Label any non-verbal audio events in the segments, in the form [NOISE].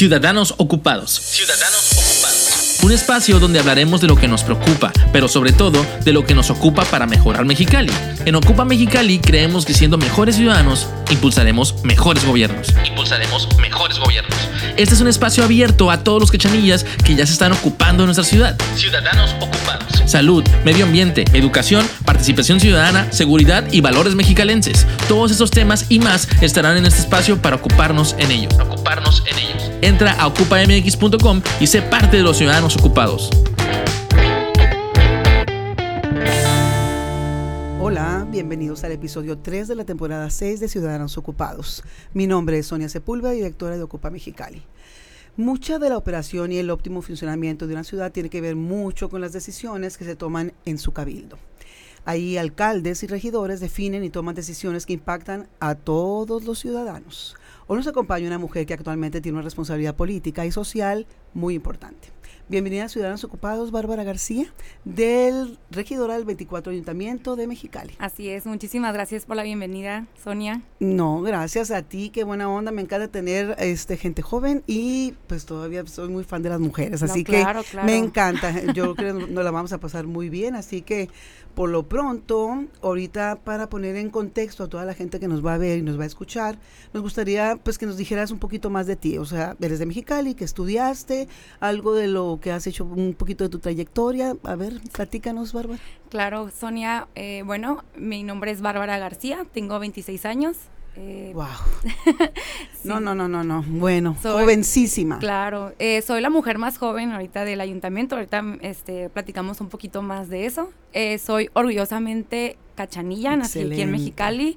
Ciudadanos Ocupados. Ciudadanos Ocupados. Un espacio donde hablaremos de lo que nos preocupa, pero sobre todo de lo que nos ocupa para mejorar Mexicali. En Ocupa Mexicali creemos que siendo mejores ciudadanos, impulsaremos mejores gobiernos. Impulsaremos mejores gobiernos. Este es un espacio abierto a todos los quechanillas que ya se están ocupando de nuestra ciudad. Ciudadanos Ocupados. Salud, medio ambiente, educación, participación ciudadana, seguridad y valores mexicalenses. Todos esos temas y más estarán en este espacio para ocuparnos en ellos. Ocuparnos en ellos. Entra a ocupamx.com y sé parte de los ciudadanos ocupados. Hola, bienvenidos al episodio 3 de la temporada 6 de Ciudadanos Ocupados. Mi nombre es Sonia Sepúlveda, directora de Ocupa Mexicali. Mucha de la operación y el óptimo funcionamiento de una ciudad tiene que ver mucho con las decisiones que se toman en su cabildo. Ahí alcaldes y regidores definen y toman decisiones que impactan a todos los ciudadanos. Hoy nos acompaña una mujer que actualmente tiene una responsabilidad política y social muy importante. Bienvenida a Ciudadanos Ocupados, Bárbara García, del regidora del 24 Ayuntamiento de Mexicali. Así es, muchísimas gracias por la bienvenida, Sonia. No, gracias a ti, qué buena onda, me encanta tener este gente joven y pues todavía soy muy fan de las mujeres, así que me encanta, yo creo que nos la vamos a pasar muy bien, así que por lo pronto, ahorita para poner en contexto a toda la gente que nos va a ver y nos va a escuchar, nos gustaría pues que nos dijeras un poquito más de ti, o sea, eres de Mexicali, que estudiaste, algo de lo que has hecho, un poquito de tu trayectoria, a ver, platícanos, Bárbara. Claro, Sonia, eh, bueno, mi nombre es Bárbara García, tengo 26 años, wow. Eh, [LAUGHS] no, no, no, no, no. Bueno, jovencísima. Claro, eh, soy la mujer más joven ahorita del ayuntamiento. Ahorita este, platicamos un poquito más de eso. Eh, soy orgullosamente cachanilla, nací aquí en Mexicali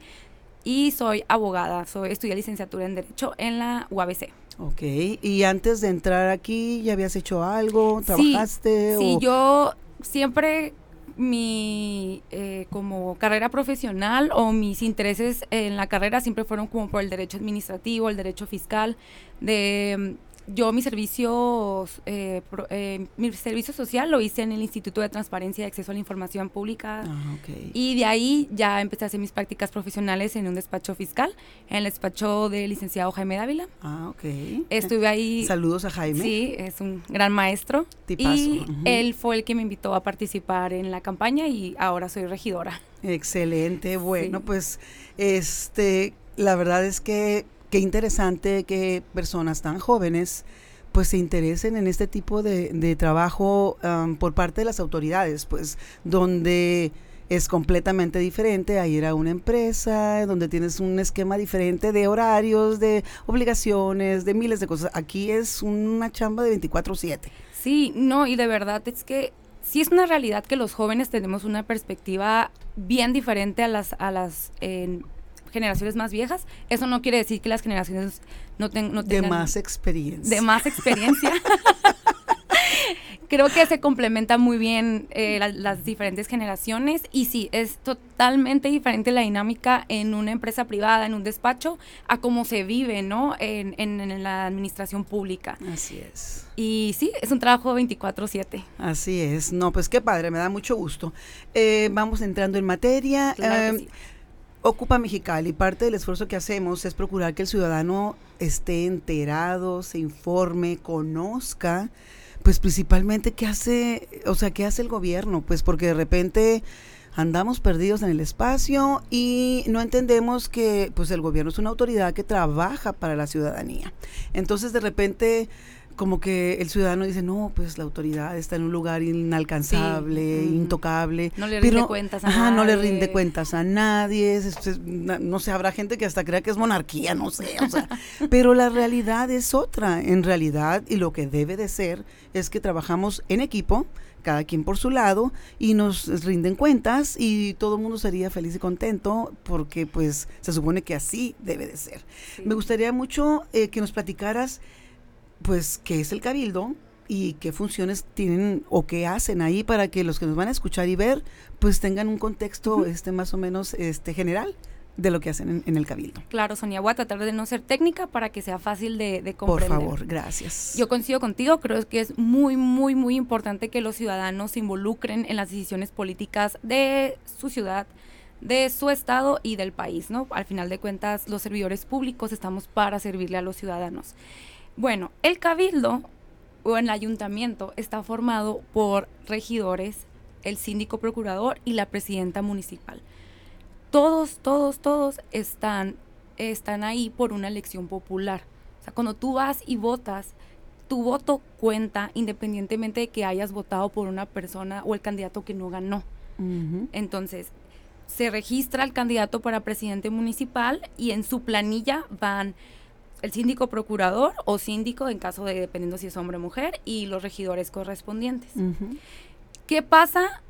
y soy abogada. Soy, estudié licenciatura en Derecho en la UABC. Ok, y antes de entrar aquí, ¿ya habías hecho algo? ¿Trabajaste? Sí, sí yo siempre mi eh, como carrera profesional o mis intereses en la carrera siempre fueron como por el derecho administrativo, el derecho fiscal, de yo mi servicio, eh, eh, mi servicio social lo hice en el Instituto de Transparencia y Acceso a la Información Pública. Ah, y de ahí ya empecé a hacer mis prácticas profesionales en un despacho fiscal, en el despacho del licenciado Jaime Dávila. Ah, ok. Estuve ahí. Saludos a Jaime. Sí, es un gran maestro. Y él fue el que me invitó a participar en la campaña y ahora soy regidora. Excelente. Bueno, pues este, la verdad es que qué interesante que personas tan jóvenes pues se interesen en este tipo de, trabajo por parte de las autoridades, pues donde es completamente diferente a ir a una empresa, donde tienes un esquema diferente de horarios, de obligaciones, de miles de cosas. Aquí es una chamba de 24/7. Sí, no, y de verdad es que sí es una realidad que los jóvenes tenemos una perspectiva bien diferente a las, a las generaciones más viejas. Eso no quiere decir que las generaciones no, tengan... De más experiencia. De más experiencia. [LAUGHS] Creo que se complementa muy bien eh, las diferentes generaciones y sí, es totalmente diferente la dinámica en una empresa privada, en un despacho, a cómo se vive, ¿no? En, en, la administración pública. Así es. Y sí, es un trabajo 24/7. Así es. No, pues qué padre, me da mucho gusto. Eh, vamos entrando en materia. Em, Ocupa Mexicali. Parte del esfuerzo que hacemos es procurar que el ciudadano esté enterado, se informe, conozca, pues principalmente qué hace, o sea, qué hace el gobierno, pues porque de repente andamos perdidos en el espacio y no entendemos que pues el gobierno es una autoridad que trabaja para la ciudadanía. Entonces de repente como que el ciudadano dice, no, pues la autoridad está en un lugar inalcanzable, intocable. No le rinde cuentas a nadie. no le rinde cuentas a nadie. no sé, habrá gente que hasta crea que es monarquía, no sé. O sea, [LAUGHS] pero la realidad es otra. En realidad, y lo que debe de ser, es que trabajamos en equipo, cada quien por su lado, y nos rinden cuentas y todo el mundo sería feliz y contento porque pues se supone que así debe de ser. Me gustaría mucho eh, que nos platicaras pues qué es el cabildo y qué funciones tienen o qué hacen ahí para que los que nos van a escuchar y ver pues tengan un contexto este más o menos este general de lo que hacen en, el cabildo. Claro, Sonia, voy a tratar de no ser técnica para que sea fácil de, de comprender. Por favor, gracias. Yo coincido contigo, creo que es muy, muy, muy importante que los ciudadanos se involucren en las decisiones políticas de su ciudad, de su estado y del país, ¿no? Al final de cuentas, los servidores públicos estamos para servirle a los ciudadanos. Bueno, el cabildo o el ayuntamiento está formado por regidores, el síndico procurador y la presidenta municipal. Todos, todos, todos están, están ahí por una elección popular. O sea, cuando tú vas y votas, tu voto cuenta independientemente de que hayas votado por una persona o el candidato que no ganó. Entonces, se registra el candidato para presidente municipal y en su planilla van el síndico procurador o síndico en caso de dependiendo si es hombre o mujer y los regidores correspondientes. ¿Qué pasa?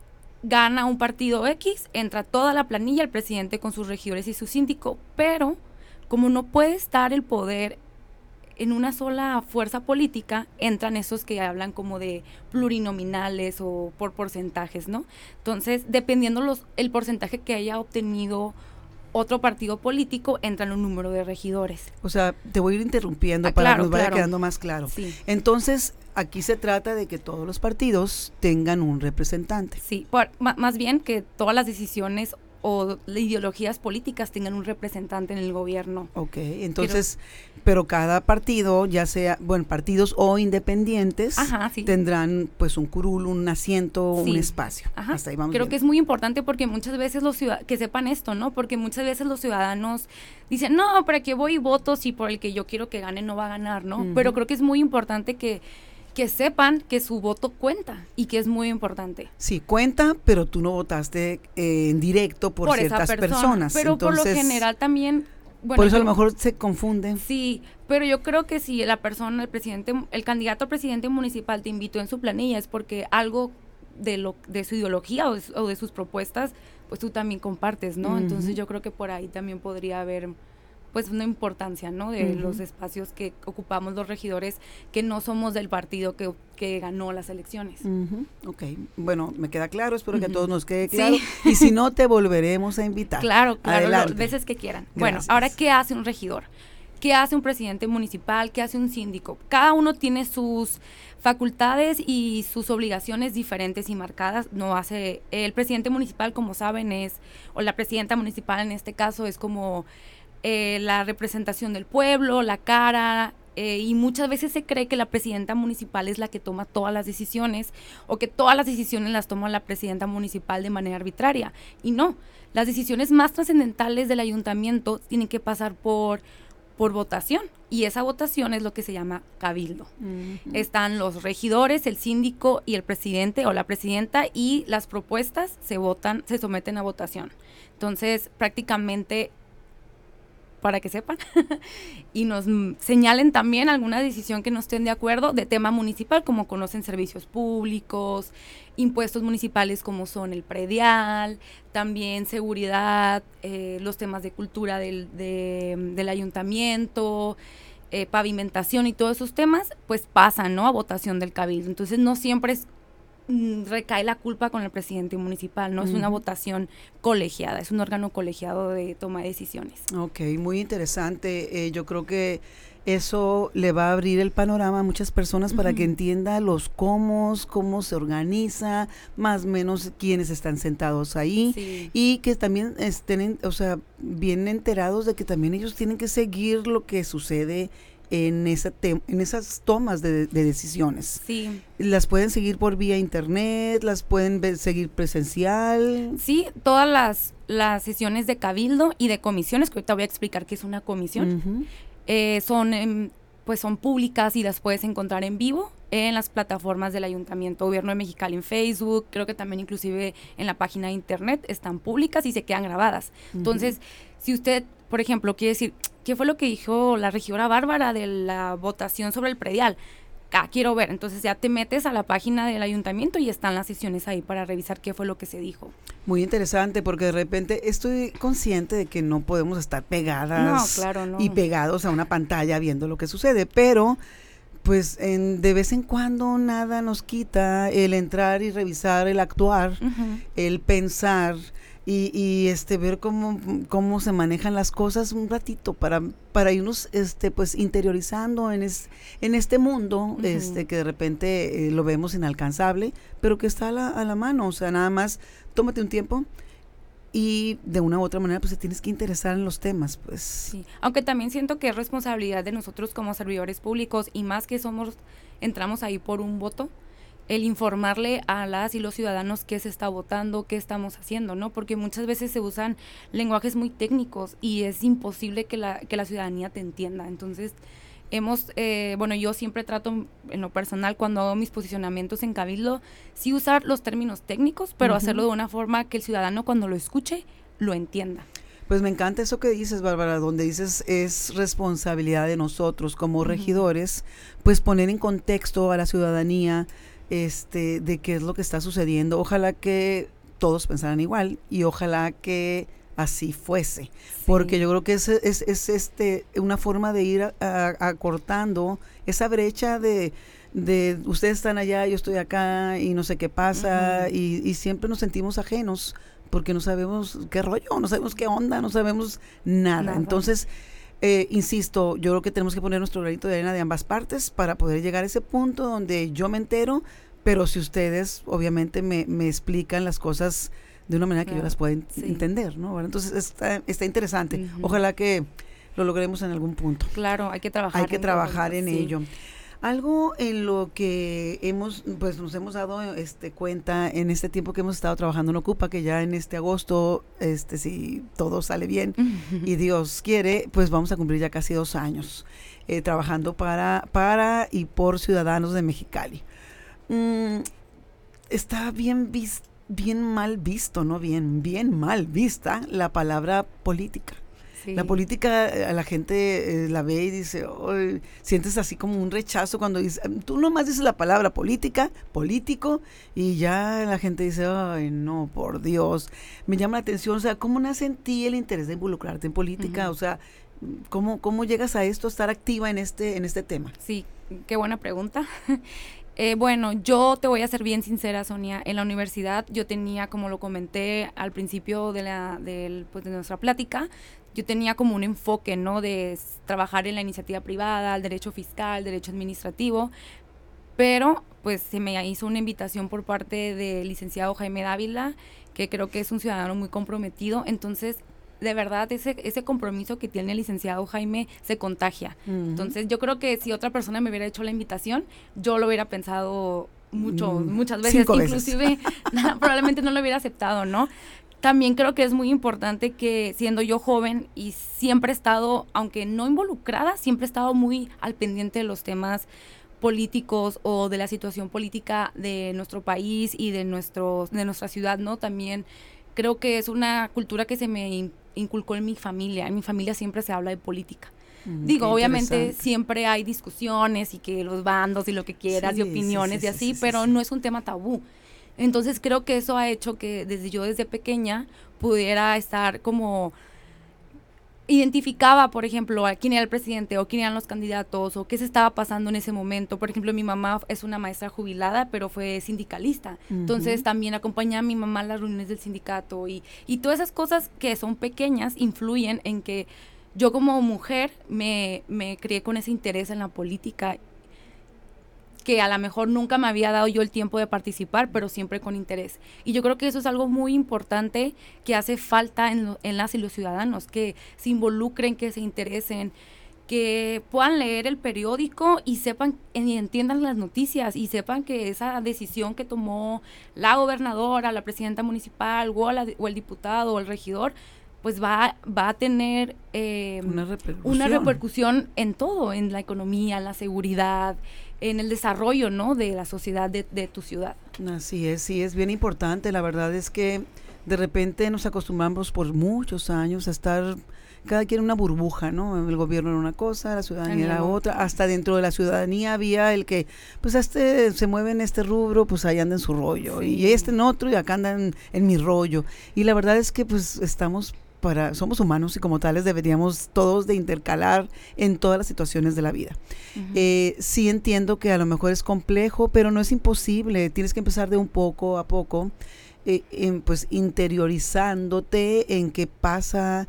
Gana un partido X, entra toda la planilla, el presidente con sus regidores y su síndico, pero como no puede estar el poder en una sola fuerza política entran esos que hablan como de plurinominales o por porcentajes, ¿no? Entonces, dependiendo los, el porcentaje que haya obtenido otro partido político, entran un número de regidores. O sea, te voy a ir interrumpiendo ah, para que nos vaya quedando más claro. Entonces, aquí se trata de que todos los partidos tengan un representante. Sí, más bien que todas las decisiones o ideologías políticas tengan un representante en el gobierno. Ok, entonces, pero, cada partido, ya sea, bueno, partidos o independientes, tendrán pues un curul, un asiento, un espacio. Ajá. Hasta ahí vamos Creo que es muy importante porque muchas veces los ciudadanos, que sepan esto, ¿no? Porque muchas veces los ciudadanos dicen, no, para que voy y voto si por el que yo quiero que gane no va a ganar, ¿no? Pero creo que es muy importante que que sepan que su voto cuenta y que es muy importante. Sí, cuenta, pero tú no votaste eh, en directo por, ciertas personas. Pero por lo general también... por eso a lo mejor se confunden. Sí, pero yo creo que si la persona, el presidente, el candidato a presidente municipal te invitó en su planilla es porque algo de lo de su ideología o de, sus propuestas, pues tú también compartes, ¿no? Entonces yo creo que por ahí también podría haber pues una importancia, ¿no? De los espacios que ocupamos los regidores que no somos del partido que, que ganó las elecciones. Ok, bueno, me queda claro, espero que a todos nos quede claro. Y si no, te volveremos a invitar. Claro, claro, las veces que quieran. Bueno, ahora, ¿qué hace un regidor? ¿Qué hace un presidente municipal? ¿Qué hace un síndico? Cada uno tiene sus facultades y sus obligaciones diferentes y marcadas. No hace el presidente municipal, como saben, es o la presidenta municipal en este caso es como eh, la representación del pueblo, la cara, eh, y muchas veces se cree que la presidenta municipal es la que toma todas las decisiones o que todas las decisiones las toma la presidenta municipal de manera arbitraria. Y no, las decisiones más trascendentales del ayuntamiento tienen que pasar por, por votación y esa votación es lo que se llama cabildo. Están los regidores, el síndico y el presidente o la presidenta y las propuestas se votan, se someten a votación. Entonces, prácticamente para que sepan, [LAUGHS] y nos señalen también alguna decisión que no estén de acuerdo de tema municipal, como conocen servicios públicos, impuestos municipales como son el predial, también seguridad, eh, los temas de cultura del, del ayuntamiento, eh, pavimentación y todos esos temas, pues pasan ¿no? a votación del cabildo. Entonces no siempre es recae la culpa con el presidente municipal, no es una votación colegiada, es un órgano colegiado de toma de decisiones. Ok, muy interesante. Eh, yo creo que eso le va a abrir el panorama a muchas personas para que entienda los cómo, cómo se organiza, más o menos quiénes están sentados ahí y que también estén, o sea, bien enterados de que también ellos tienen que seguir lo que sucede en, esa en esas tomas de, decisiones. Sí. ¿Las pueden seguir por vía internet? ¿Las pueden seguir presencial? Sí, todas las, las sesiones de cabildo y de comisiones, que ahorita voy a explicar qué es una comisión, eh, son, pues son públicas y las puedes encontrar en vivo en las plataformas del Ayuntamiento Gobierno de Mexicali en Facebook, creo que también inclusive en la página de internet están públicas y se quedan grabadas. Entonces, si usted, por ejemplo, quiere decir, ¿qué fue lo que dijo la regidora Bárbara de la votación sobre el predial? Ah, quiero ver. Entonces ya te metes a la página del ayuntamiento y están las sesiones ahí para revisar qué fue lo que se dijo. Muy interesante porque de repente estoy consciente de que no podemos estar pegadas y pegados a una pantalla viendo lo que sucede, pero pues en, de vez en cuando nada nos quita el entrar y revisar, el actuar, el pensar y, y, este ver cómo, cómo se manejan las cosas un ratito para, para irnos este pues interiorizando en, es, en este mundo este que de repente eh, lo vemos inalcanzable, pero que está a la, a la mano. O sea, nada más tómate un tiempo y de una u otra manera pues te tienes que interesar en los temas pues sí aunque también siento que es responsabilidad de nosotros como servidores públicos y más que somos entramos ahí por un voto el informarle a las y los ciudadanos qué se está votando, qué estamos haciendo, ¿no? Porque muchas veces se usan lenguajes muy técnicos y es imposible que la, que la ciudadanía te entienda. Entonces, hemos, eh, bueno, yo siempre trato en lo personal cuando hago mis posicionamientos en Cabildo, sí usar los términos técnicos, pero hacerlo de una forma que el ciudadano cuando lo escuche lo entienda. Pues me encanta eso que dices, Bárbara, donde dices es responsabilidad de nosotros como regidores, pues poner en contexto a la ciudadanía este, de qué es lo que está sucediendo. Ojalá que todos pensaran igual y ojalá que así fuese, porque yo creo que es, es, es, este una forma de ir acortando esa brecha de, de ustedes están allá, yo estoy acá y no sé qué pasa y, siempre nos sentimos ajenos porque no sabemos qué rollo, no sabemos qué onda, no sabemos nada. Entonces, eh, insisto, yo creo que tenemos que poner nuestro granito de arena de ambas partes para poder llegar a ese punto donde yo me entero, pero si ustedes obviamente me, me explican las cosas de una manera que yo las pueda entender, ¿no? entonces está, está interesante. Ojalá que lo logremos en algún punto. Claro, hay que trabajar. Hay que trabajar en ello. Algo en lo que hemos, pues nos hemos dado este cuenta en este tiempo que hemos estado trabajando en Ocupa, que ya en este agosto, este, si todo sale bien y Dios quiere, pues vamos a cumplir ya casi dos años eh, trabajando para, para y por ciudadanos de Mexicali. Mm, está bien visto bien mal visto, no bien, bien mal vista la palabra política. La política, a eh, la gente eh, la ve y dice, sientes así como un rechazo cuando dices, tú nomás dices la palabra política, político, y ya la gente dice, ay, no, por Dios. Me llama la atención, o sea, ¿cómo nace en ti el interés de involucrarte en política? O sea, ¿cómo, ¿cómo llegas a esto, a estar activa en este, en este tema? Sí, qué buena pregunta. [LAUGHS] Eh, bueno, yo te voy a ser bien sincera, Sonia. En la universidad yo tenía, como lo comenté al principio de, la, pues, de nuestra plática, yo tenía como un enfoque, ¿no? De trabajar en la iniciativa privada, el derecho fiscal, el derecho administrativo, pero pues se me hizo una invitación por parte del licenciado Jaime Dávila, que creo que es un ciudadano muy comprometido, entonces de verdad ese, ese compromiso que tiene el licenciado Jaime se contagia. Entonces yo creo que si otra persona me hubiera hecho la invitación, yo lo hubiera pensado mucho, mm, muchas veces, inclusive [LAUGHS] probablemente no lo hubiera aceptado, ¿no? También creo que es muy importante que siendo yo joven y siempre he estado, aunque no involucrada, siempre he estado muy al pendiente de los temas políticos o de la situación política de nuestro país y de nuestro de nuestra ciudad, ¿no? También creo que es una cultura que se me inculcó en mi familia. En mi familia siempre se habla de política. Mm, Digo, obviamente siempre hay discusiones y que los bandos y lo que quieras y opiniones y así, pero no es un tema tabú. Entonces creo que eso ha hecho que desde yo desde pequeña pudiera estar como identificaba, por ejemplo, a quién era el presidente o quién eran los candidatos o qué se estaba pasando en ese momento. Por ejemplo, mi mamá es una maestra jubilada, pero fue sindicalista. Entonces también acompañaba a mi mamá a las reuniones del sindicato y, y todas esas cosas que son pequeñas influyen en que yo como mujer me, me crié con ese interés en la política que a lo mejor nunca me había dado yo el tiempo de participar, pero siempre con interés. Y yo creo que eso es algo muy importante que hace falta en, las y los ciudadanos, que se involucren, que se interesen, que puedan leer el periódico y sepan y entiendan las noticias y sepan que esa decisión que tomó la gobernadora, la presidenta municipal o, o el diputado o el regidor, pues va, va a tener eh, una, repercusión. una, repercusión. en todo, en la economía, en la seguridad, en el desarrollo, ¿no? De la sociedad de, tu ciudad. Así es, sí, es bien importante. La verdad es que de repente nos acostumbramos por muchos años a estar cada quien en una burbuja, ¿no? El gobierno era una cosa, la ciudadanía era otra, hasta dentro de la ciudadanía había el que, pues este se mueve en este rubro, pues ahí anda en su rollo, y este en otro, y acá andan en mi rollo. Y la verdad es que pues estamos somos humanos y como tales deberíamos todos de intercalar en todas las situaciones de la vida. Eh, sí entiendo que a lo mejor es complejo, pero no es imposible. Tienes que empezar de un poco a poco. Eh, pues interiorizándote en qué pasa,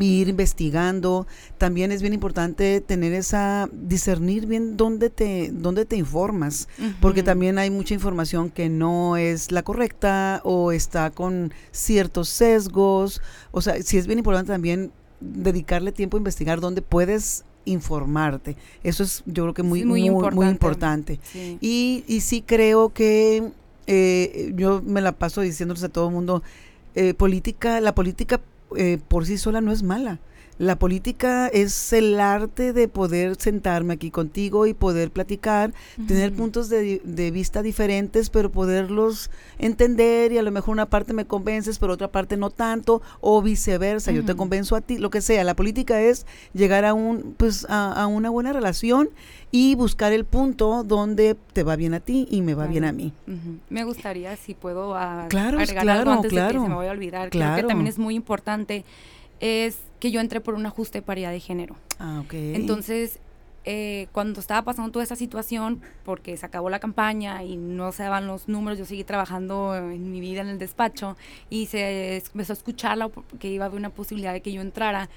ir investigando. También es bien importante tener esa, discernir bien dónde te, dónde te informas, porque también hay mucha información que no es la correcta o está con ciertos sesgos. O sea, sí es bien importante también dedicarle tiempo a investigar dónde puedes informarte. Eso es yo creo que muy, muy, muy, importante. Y, y sí creo que eh, yo me la paso diciéndoles a todo el mundo, eh, política, la política eh, por sí sola no es mala. La política es el arte de poder sentarme aquí contigo y poder platicar, tener puntos de, vista diferentes, pero poderlos entender y a lo mejor una parte me convences, pero otra parte no tanto, o viceversa, yo te convenzo a ti, lo que sea. La política es llegar a un, pues, a, una buena relación y buscar el punto donde te va bien a ti y me va bien a mí. Me gustaría, si puedo, claro, claro, antes claro, de que se me vaya a olvidar, claro. creo que también es muy importante es que yo entré por un ajuste de paridad de género. Ah, ok. Entonces, eh, cuando estaba pasando toda esa situación, porque se acabó la campaña y no se daban los números, yo seguí trabajando en mi vida en el despacho y se empezó a escuchar que iba a haber una posibilidad de que yo entrara.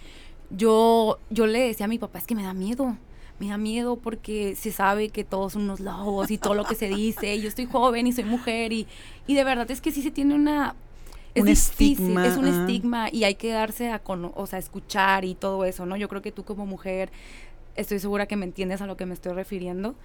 Yo, yo le decía a mi papá, es que me da miedo me da miedo porque se sabe que todos son unos lobos y todo lo que se dice. yo estoy joven y soy mujer y, y de verdad es que sí se tiene una es un estigma. Es un estigma y hay que darse a, o sea, escuchar y todo eso, ¿no? Yo creo que tú como mujer, estoy segura que me entiendes a lo que me estoy refiriendo.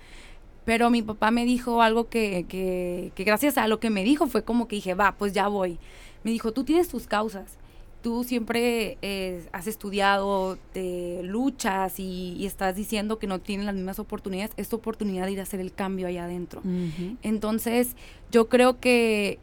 Pero mi papá me dijo algo que, que, que gracias a lo que me dijo fue como que dije, va, pues ya voy. Me dijo, tú tienes tus causas tú siempre eh, has estudiado, te luchas y, estás diciendo que no tienen las mismas oportunidades, es tu oportunidad de ir a hacer el cambio allá adentro. Entonces, yo creo que,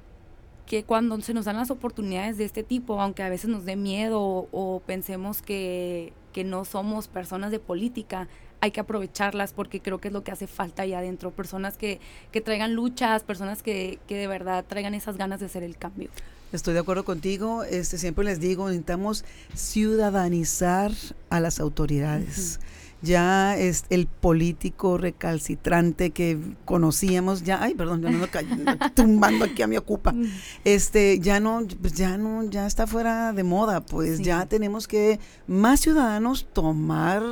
que cuando se nos dan las oportunidades de este tipo, aunque a veces nos dé miedo o, pensemos que, no somos personas de política, hay que aprovecharlas porque creo que es lo que hace falta ahí adentro, personas que, que traigan luchas, personas que, que de verdad traigan esas ganas de hacer el cambio. Estoy de acuerdo contigo, este siempre les digo, necesitamos ciudadanizar a las autoridades ya es el político recalcitrante que conocíamos, ya, ay, perdón, yo no me [LAUGHS] tumbando aquí a mi ocupa, mm. este, ya no, pues ya no, ya está fuera de moda, pues ya tenemos que más ciudadanos tomar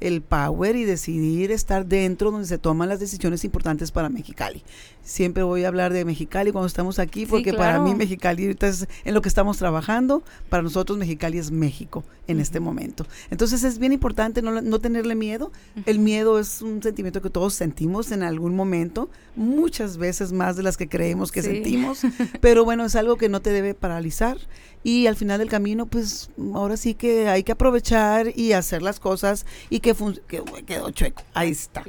el power y decidir estar dentro donde se toman las decisiones importantes para Mexicali. Siempre voy a hablar de Mexicali cuando estamos aquí, porque para mí Mexicali ahorita es en lo que estamos trabajando, para nosotros Mexicali es México en este momento. Entonces es bien importante no, no tenerle miedo. El miedo es un sentimiento que todos sentimos en algún momento, muchas veces más de las que creemos que sentimos, [LAUGHS] pero bueno, es algo que no te debe paralizar y al final del camino, pues ahora sí que hay que aprovechar y hacer las cosas y que, que quedó chueco. Ahí está.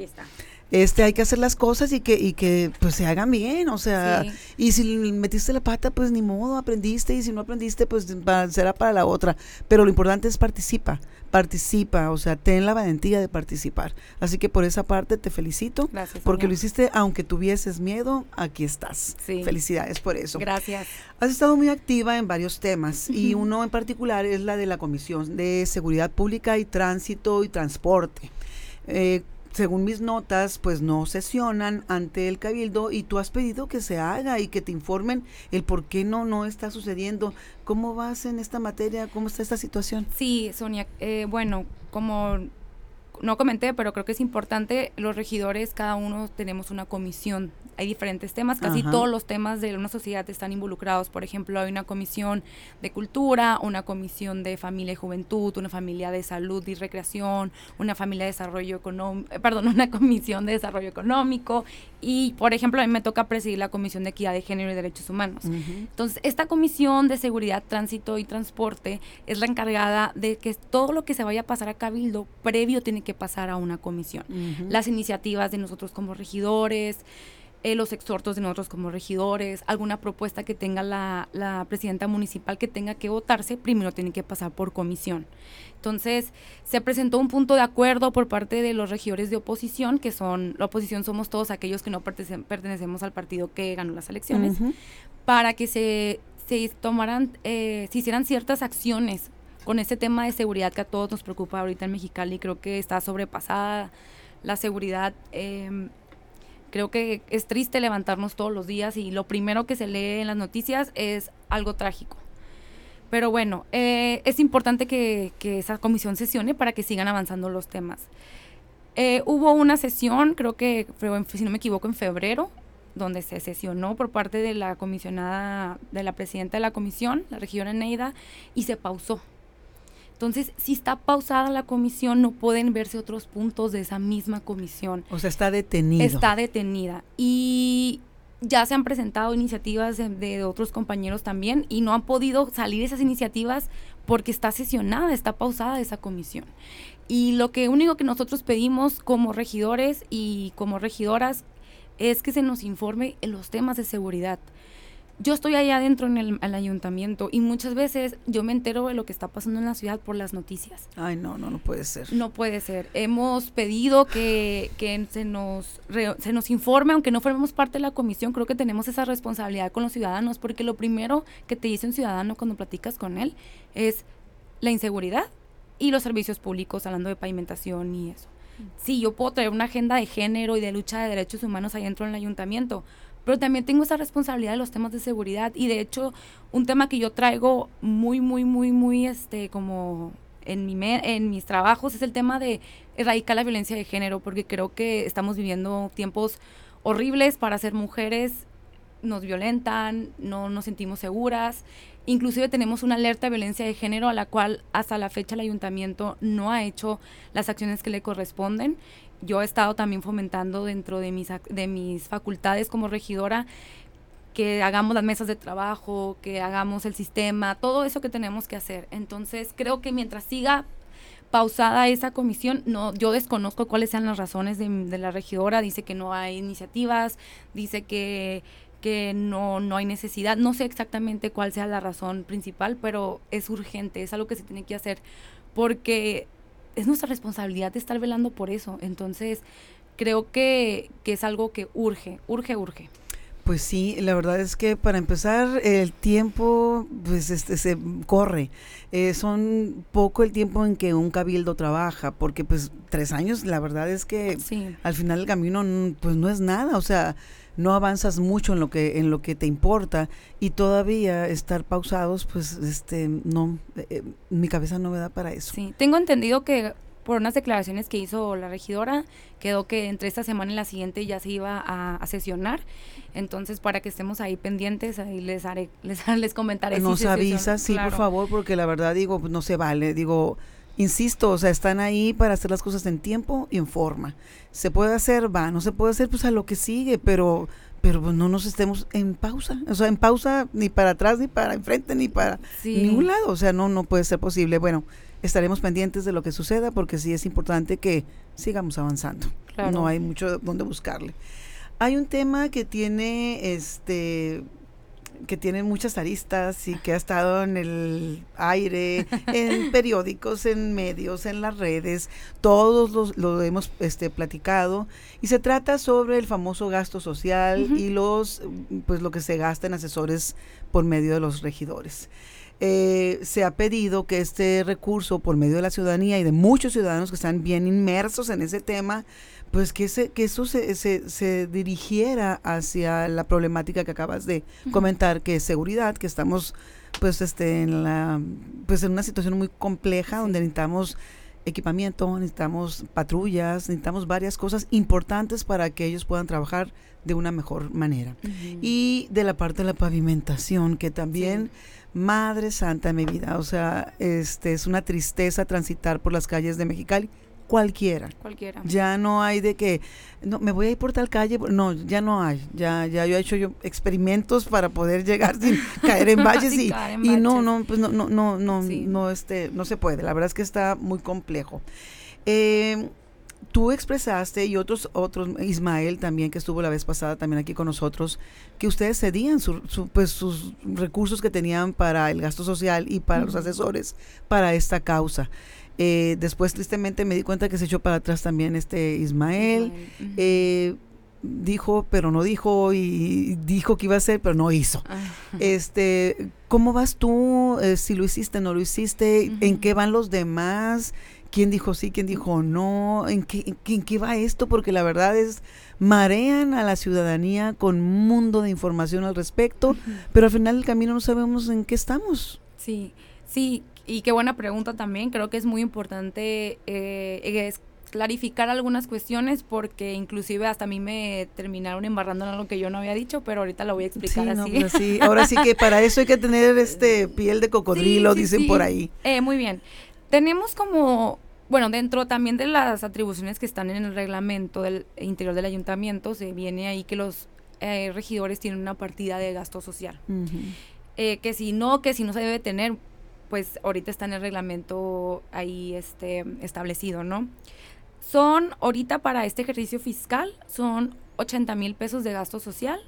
Este, hay que hacer las cosas y que, y que pues se hagan bien, o sea, y si metiste la pata, pues ni modo, aprendiste, y si no aprendiste, pues será para la otra. Pero lo importante es participa, participa, o sea, ten la valentía de participar. Así que por esa parte te felicito, porque lo hiciste aunque tuvieses miedo, aquí estás. Felicidades por eso. Gracias. Has estado muy activa en varios temas y uno en particular es la de la Comisión de Seguridad Pública y Tránsito y Transporte. Eh, según mis notas, pues no sesionan ante el cabildo y tú has pedido que se haga y que te informen el por qué no no está sucediendo. ¿Cómo vas en esta materia? ¿Cómo está esta situación? Sí, Sonia, eh, bueno, como no comenté, pero creo que es importante, los regidores, cada uno tenemos una comisión. Hay diferentes temas, casi todos los temas de una sociedad están involucrados. Por ejemplo, hay una comisión de cultura, una comisión de familia y juventud, una familia de salud y recreación, una familia de desarrollo económico, eh, perdón, [LAUGHS] una comisión de desarrollo económico. Y, por ejemplo, a mí me toca presidir la comisión de equidad de género y derechos humanos. Entonces, esta comisión de seguridad, tránsito y transporte es la encargada de que todo lo que se vaya a pasar a Cabildo previo tiene que que pasar a una comisión. Las iniciativas de nosotros como regidores, eh, los exhortos de nosotros como regidores, alguna propuesta que tenga la, la, presidenta municipal que tenga que votarse, primero tiene que pasar por comisión. Entonces, se presentó un punto de acuerdo por parte de los regidores de oposición, que son, la oposición somos todos aquellos que no pertenecemos al partido que ganó las elecciones, para que se, se tomaran, eh, se hicieran ciertas acciones con este tema de seguridad que a todos nos preocupa ahorita en Mexicali, creo que está sobrepasada la seguridad. Em, Creo que es triste levantarnos todos los días y lo primero que se lee en las noticias es algo trágico. Pero bueno, eh, es importante que, que, esa comisión sesione para que sigan avanzando los temas. Eh, hubo una sesión, creo que, si no me equivoco, en febrero, donde se sesionó por parte de la comisionada, de la presidenta de la comisión, la regidora Neida, y se pausó. Entonces, si está pausada la comisión, no pueden verse otros puntos de esa misma comisión. O sea, está detenida. Está detenida. Y ya se han presentado iniciativas de, otros compañeros también y no han podido salir esas iniciativas porque está sesionada, está pausada esa comisión. Y lo que único que nosotros pedimos como regidores y como regidoras es que se nos informe en los temas de seguridad. Yo estoy allá adentro en el, ayuntamiento y muchas veces yo me entero de lo que está pasando en la ciudad por las noticias. Ay, no, no, no puede ser. No puede ser. Hemos pedido que, que se, nos se nos informe, aunque no formemos parte de la comisión, creo que tenemos esa responsabilidad con los ciudadanos, porque lo primero que te dice un ciudadano cuando platicas con él es la inseguridad y los servicios públicos, hablando de pavimentación y eso. Sí, yo puedo traer una agenda de género y de lucha de derechos humanos ahí dentro del ayuntamiento, pero también tengo esa responsabilidad de los temas de seguridad y de hecho un tema que yo traigo muy, muy, muy, muy, este, como en, mi en mis trabajos es el tema de erradicar la violencia de género, porque creo que estamos viviendo tiempos horribles para ser mujeres, nos violentan, no nos sentimos seguras Inclusive tenemos una alerta de violencia de género a la cual hasta la fecha el ayuntamiento no ha hecho las acciones que le corresponden. Yo he estado también fomentando dentro de mis, de mis facultades como regidora que hagamos las mesas de trabajo, que hagamos el sistema, todo eso que tenemos que hacer. Entonces creo que mientras siga pausada esa comisión, no, yo desconozco cuáles sean las razones de, la regidora, dice que no hay iniciativas, dice que que no, no hay necesidad. No sé exactamente cuál sea la razón principal, pero es urgente, es algo que se tiene que hacer porque es nuestra responsabilidad de estar velando por eso. Entonces, creo que, que es algo que urge, urge, urge. Pues sí, la verdad es que para empezar el tiempo pues este se corre. Eh, son poco el tiempo en que un cabildo trabaja, porque pues tres años, la verdad es que al final el camino pues no es nada, o sea, no avanzas mucho en lo que en lo que te importa y todavía estar pausados, pues este no, eh, eh, mi cabeza no me da para eso. Sí, tengo entendido que por unas declaraciones que hizo la regidora, quedó que entre esta semana y la siguiente ya se iba a, sesionar. Entonces, para que estemos ahí pendientes, ahí les haré, [LAUGHS] les, les comentaré. Nos avisa, sí, por favor, porque la verdad digo, pues, no se vale. Digo, insisto, o sea, están ahí para hacer las cosas en tiempo y en forma. Se puede hacer, va, no se puede hacer, pues a lo que sigue, pero pero pues, no nos estemos en pausa, o sea, en pausa ni para atrás, ni para enfrente, ni para ningún lado, o sea, no, no puede ser posible. Bueno, estaremos pendientes de lo que suceda porque sí es importante que sigamos avanzando. No hay mucho donde buscarle. Hay un tema que tiene este que tiene muchas aristas y que ha estado en el aire, en [LAUGHS] periódicos, en medios, en las redes, todos los, lo hemos este, platicado y se trata sobre el famoso gasto social y los pues lo que se gasta en asesores por medio de los regidores. Eh, se ha pedido que este recurso por medio de la ciudadanía y de muchos ciudadanos que están bien inmersos en ese tema, pues que, que eso se, se, dirigiera hacia la problemática que acabas de comentar, que es seguridad, que estamos pues este en la pues en una situación muy compleja donde necesitamos equipamiento, necesitamos patrullas, necesitamos varias cosas importantes para que ellos puedan trabajar de una mejor manera. Y de la parte de la pavimentación, que también Madre Santa mi vida, o sea, este es una tristeza transitar por las calles de Mexicali, cualquiera. Cualquiera. Ya no hay de que no me voy a ir por tal calle, no, ya no hay. Ya ya yo he hecho yo experimentos para poder llegar sin [LAUGHS] caer en valles y, y no no pues no no no no no este no se puede. La verdad es que está muy complejo. Eh, tú expresaste y otros, otros, Ismael también, que estuvo la vez pasada también aquí con nosotros, que ustedes cedían pues, sus recursos que tenían para el gasto social y para los asesores para esta causa. Eh, después, tristemente, me di cuenta que se echó para atrás también este Ismael. Eh, dijo, pero no dijo, y dijo que iba a hacer, pero no hizo. Ah. [LAUGHS] Este, ¿cómo vas tú? Eh, si lo hiciste, no lo hiciste, ¿en qué van los demás? quién dijo sí, quién dijo no, en qué, en qué va esto, porque la verdad es, marean a la ciudadanía con un mundo de información al respecto, pero al final del camino no sabemos en qué estamos. Sí, sí, y qué buena pregunta también, creo que es muy importante eh, clarificar algunas cuestiones porque inclusive hasta a mí me terminaron embarrando en algo que yo no había dicho, pero ahorita lo voy a explicar así. Pues sí. Ahora sí que para eso hay que tener este piel de cocodrilo, dicen por ahí. Eh, muy bien. Tenemos como, bueno, dentro también de las atribuciones que están en el reglamento del interior del ayuntamiento, se viene ahí que los eh, regidores tienen una partida de gasto social. Eh, que si no, que si no se debe tener, pues ahorita está en el reglamento ahí este, establecido, ¿no? Son, ahorita para este ejercicio fiscal, son 80 mil pesos de gasto social,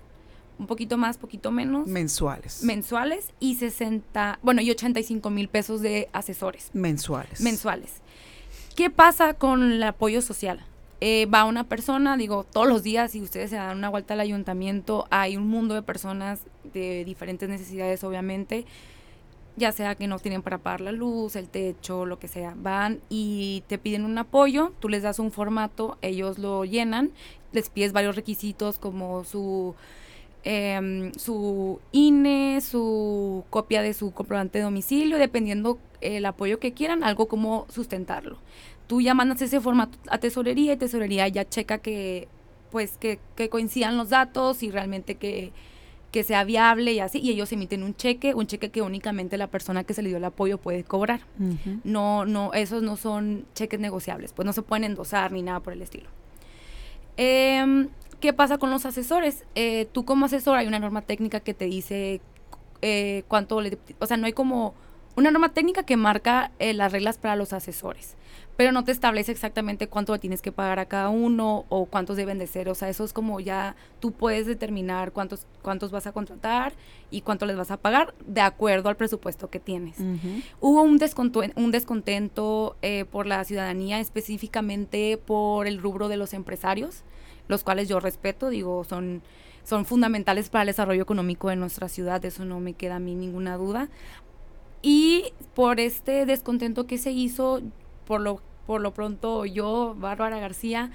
un poquito más, poquito menos. Mensuales. Mensuales y 60, bueno, y 85 mil pesos de asesores. Mensuales. Mensuales. ¿Qué pasa con el apoyo social? Eh, va una persona, digo, todos los días, si ustedes se dan una vuelta al ayuntamiento, hay un mundo de personas de diferentes necesidades, obviamente, ya sea que no tienen para pagar la luz, el techo, lo que sea, van y te piden un apoyo, tú les das un formato, ellos lo llenan, les pides varios requisitos como su, em, su INE, su copia de su comprobante de domicilio, dependiendo el apoyo que quieran, algo como sustentarlo. Tú ya mandas ese formato a tesorería y tesorería ya checa que pues que, que coincidan los datos y realmente que que sea viable y así, y ellos emiten un cheque, un cheque que únicamente la persona que se le dio el apoyo puede cobrar. No, no, esos no son cheques negociables, pues no se pueden endosar ni nada por el estilo. Em, ¿Qué pasa con los asesores? Eh, tú como asesor hay una norma técnica que te dice eh, cuánto le... O sea, no hay como una norma técnica que marca eh, las reglas para los asesores pero no te establece exactamente cuánto tienes que pagar a cada uno o cuántos deben de ser. O sea, eso es como ya tú puedes determinar cuántos, cuántos vas a contratar y cuánto les vas a pagar de acuerdo al presupuesto que tienes. Hubo un, un descontento eh, por la ciudadanía, específicamente por el rubro de los empresarios, los cuales yo respeto, digo, son son fundamentales para el desarrollo económico de nuestra ciudad, eso no me queda a mí ninguna duda. Y por este descontento que se hizo, por lo por lo pronto yo, Bárbara García,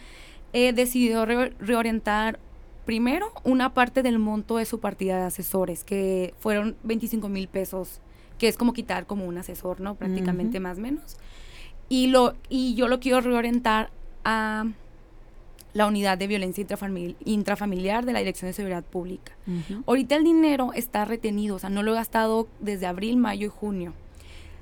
he decidido reorientar primero una parte del monto de su partida de asesores, que fueron 25 mil pesos, que es como quitar como un asesor, ¿no? Prácticamente más o menos. Y, lo, y yo lo quiero reorientar a la unidad de violencia intrafamiliar de la Dirección de Seguridad Pública. Ahorita el dinero está retenido, o sea, no lo he gastado desde abril, mayo y junio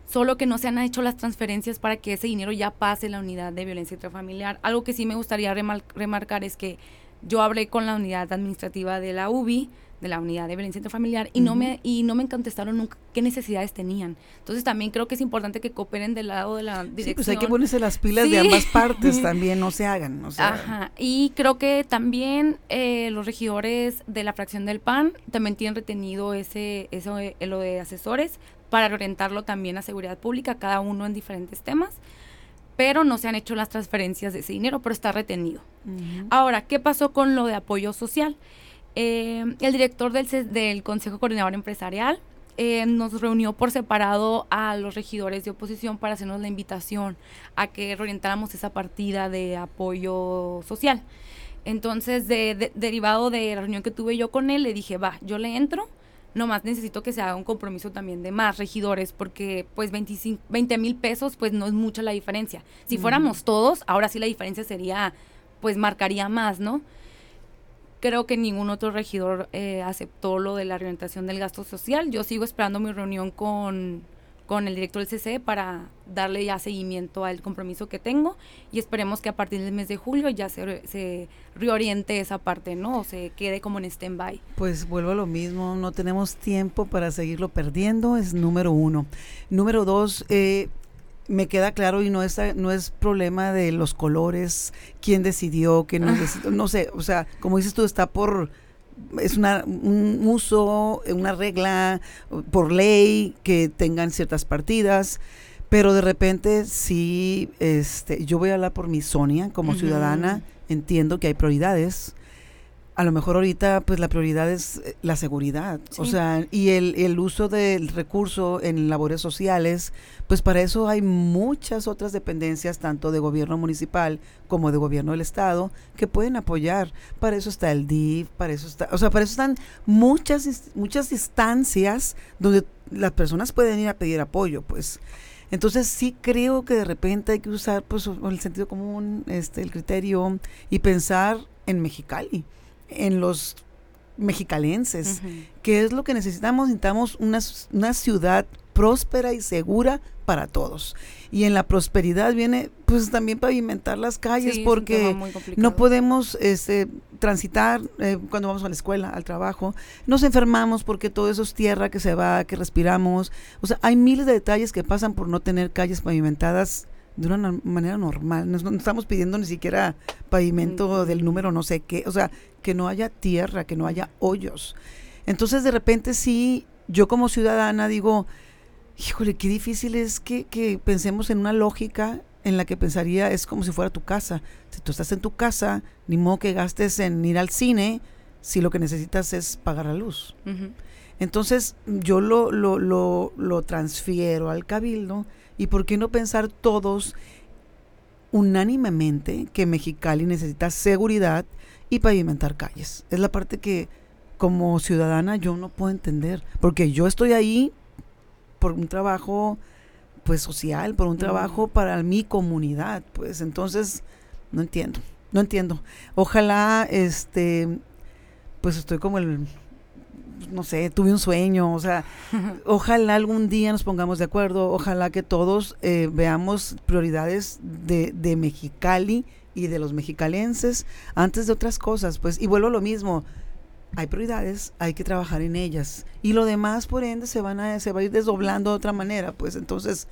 solo que no se han hecho las transferencias para que ese dinero ya pase la unidad de violencia intrafamiliar. Algo que sí me gustaría remarcar es que yo hablé con la unidad administrativa de la UBI, de la unidad de violencia intrafamiliar, y no me y no me contestaron nunca qué necesidades tenían. Entonces también creo que es importante que cooperen del lado de la dirección. Sí, pues hay que ponerse las pilas de ambas partes [LAUGHS] también, no se hagan. Ajá, y creo que también eh, los regidores de la fracción del PAN también tienen retenido ese, eso, eh, lo de asesores, para orientarlo también a seguridad pública, cada uno en diferentes temas, pero no se han hecho las transferencias de ese dinero, pero está retenido. Ahora, ¿qué pasó con lo de apoyo social? Eh, el director del, del Consejo Coordinador Empresarial eh, nos reunió por separado a los regidores de oposición para hacernos la invitación a que reorientáramos esa partida de apoyo social. Entonces, derivado de la reunión que tuve yo con él, le dije, va, yo le entro, nomás necesito que se haga un compromiso también de más regidores, porque pues 25, 20 mil pesos pues no es mucha la diferencia. Si fuéramos todos, ahora sí la diferencia sería, pues marcaría más, ¿no? Creo que ningún otro regidor eh, aceptó lo de la orientación del gasto social. Yo sigo esperando mi reunión con con el director del CC para darle ya seguimiento al compromiso que tengo y esperemos que a partir del mes de julio ya se, se reoriente esa parte, ¿no? O se quede como en stand-by. Pues vuelvo a lo mismo, no tenemos tiempo para seguirlo perdiendo, es número uno. Número dos, eh, me queda claro y no es, no es problema de los colores, quién decidió, quién no [LAUGHS] decidió, no sé, o sea, como dices tú, está por es una, un uso, una regla por ley que tengan ciertas partidas, pero de repente sí, este, yo voy a hablar por mi Sonia como ciudadana, entiendo que hay prioridades, a lo mejor ahorita pues la prioridad es eh, la seguridad, o sea, y el, el, uso del recurso en labores sociales, pues para eso hay muchas otras dependencias, tanto de gobierno municipal como de gobierno del estado, que pueden apoyar. Para eso está el DIF, para eso está, o sea, para eso están muchas, muchas instancias donde las personas pueden ir a pedir apoyo, pues. Entonces sí creo que de repente hay que usar pues el sentido común, este, el criterio y pensar en Mexicali en los mexicalenses, que es lo que necesitamos, necesitamos una, una ciudad próspera y segura para todos. Y en la prosperidad viene pues también pavimentar las calles porque no podemos este, transitar eh, cuando vamos a la escuela, al trabajo. Nos enfermamos porque todo eso es tierra que se va, que respiramos. O sea, hay miles de detalles que pasan por no tener calles pavimentadas de una manera normal. No, estamos pidiendo ni siquiera pavimento del número no sé qué. O sea, que no haya tierra, que no haya hoyos. Entonces, de repente sí, yo como ciudadana digo, híjole, qué difícil es que, que pensemos en una lógica en la que pensaría es como si fuera tu casa. Si tú estás en tu casa, ni modo que gastes en ir al cine si lo que necesitas es pagar la luz. Entonces yo lo, lo, lo, lo transfiero al cabildo y por qué no pensar todos unánimemente que Mexicali necesita seguridad y pavimentar calles. Es la parte que como ciudadana yo no puedo entender, porque yo estoy ahí por un trabajo pues social, por un trabajo para mi comunidad, pues entonces no entiendo, no entiendo. Ojalá este pues estoy como el no sé, tuve un sueño, o sea, [LAUGHS] ojalá algún día nos pongamos de acuerdo, ojalá que todos eh, veamos prioridades de, de Mexicali y de los mexicalenses antes de otras cosas, pues, y vuelvo a lo mismo, hay prioridades, hay que trabajar en ellas, y lo demás, por ende, se, van a, se va a ir desdoblando de otra manera, pues, entonces,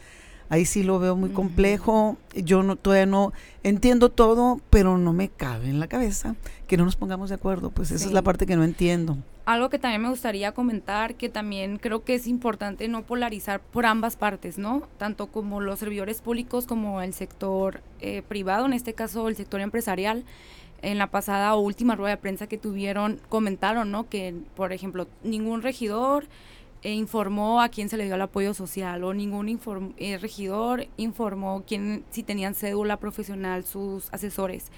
ahí sí lo veo muy complejo, yo no, todavía no entiendo todo, pero no me cabe en la cabeza que no nos pongamos de acuerdo, pues, esa es la parte que no entiendo algo que también me gustaría comentar, que también creo que es importante no polarizar por ambas partes, ¿no? Tanto como los servidores públicos como el sector eh, privado, en este caso el sector empresarial. En la pasada o última rueda de prensa que tuvieron, comentaron, ¿no? Que, por ejemplo, ningún regidor eh, informó a quién se le dio el apoyo social o ningún eh, regidor informó quién, si tenían cédula profesional sus asesores.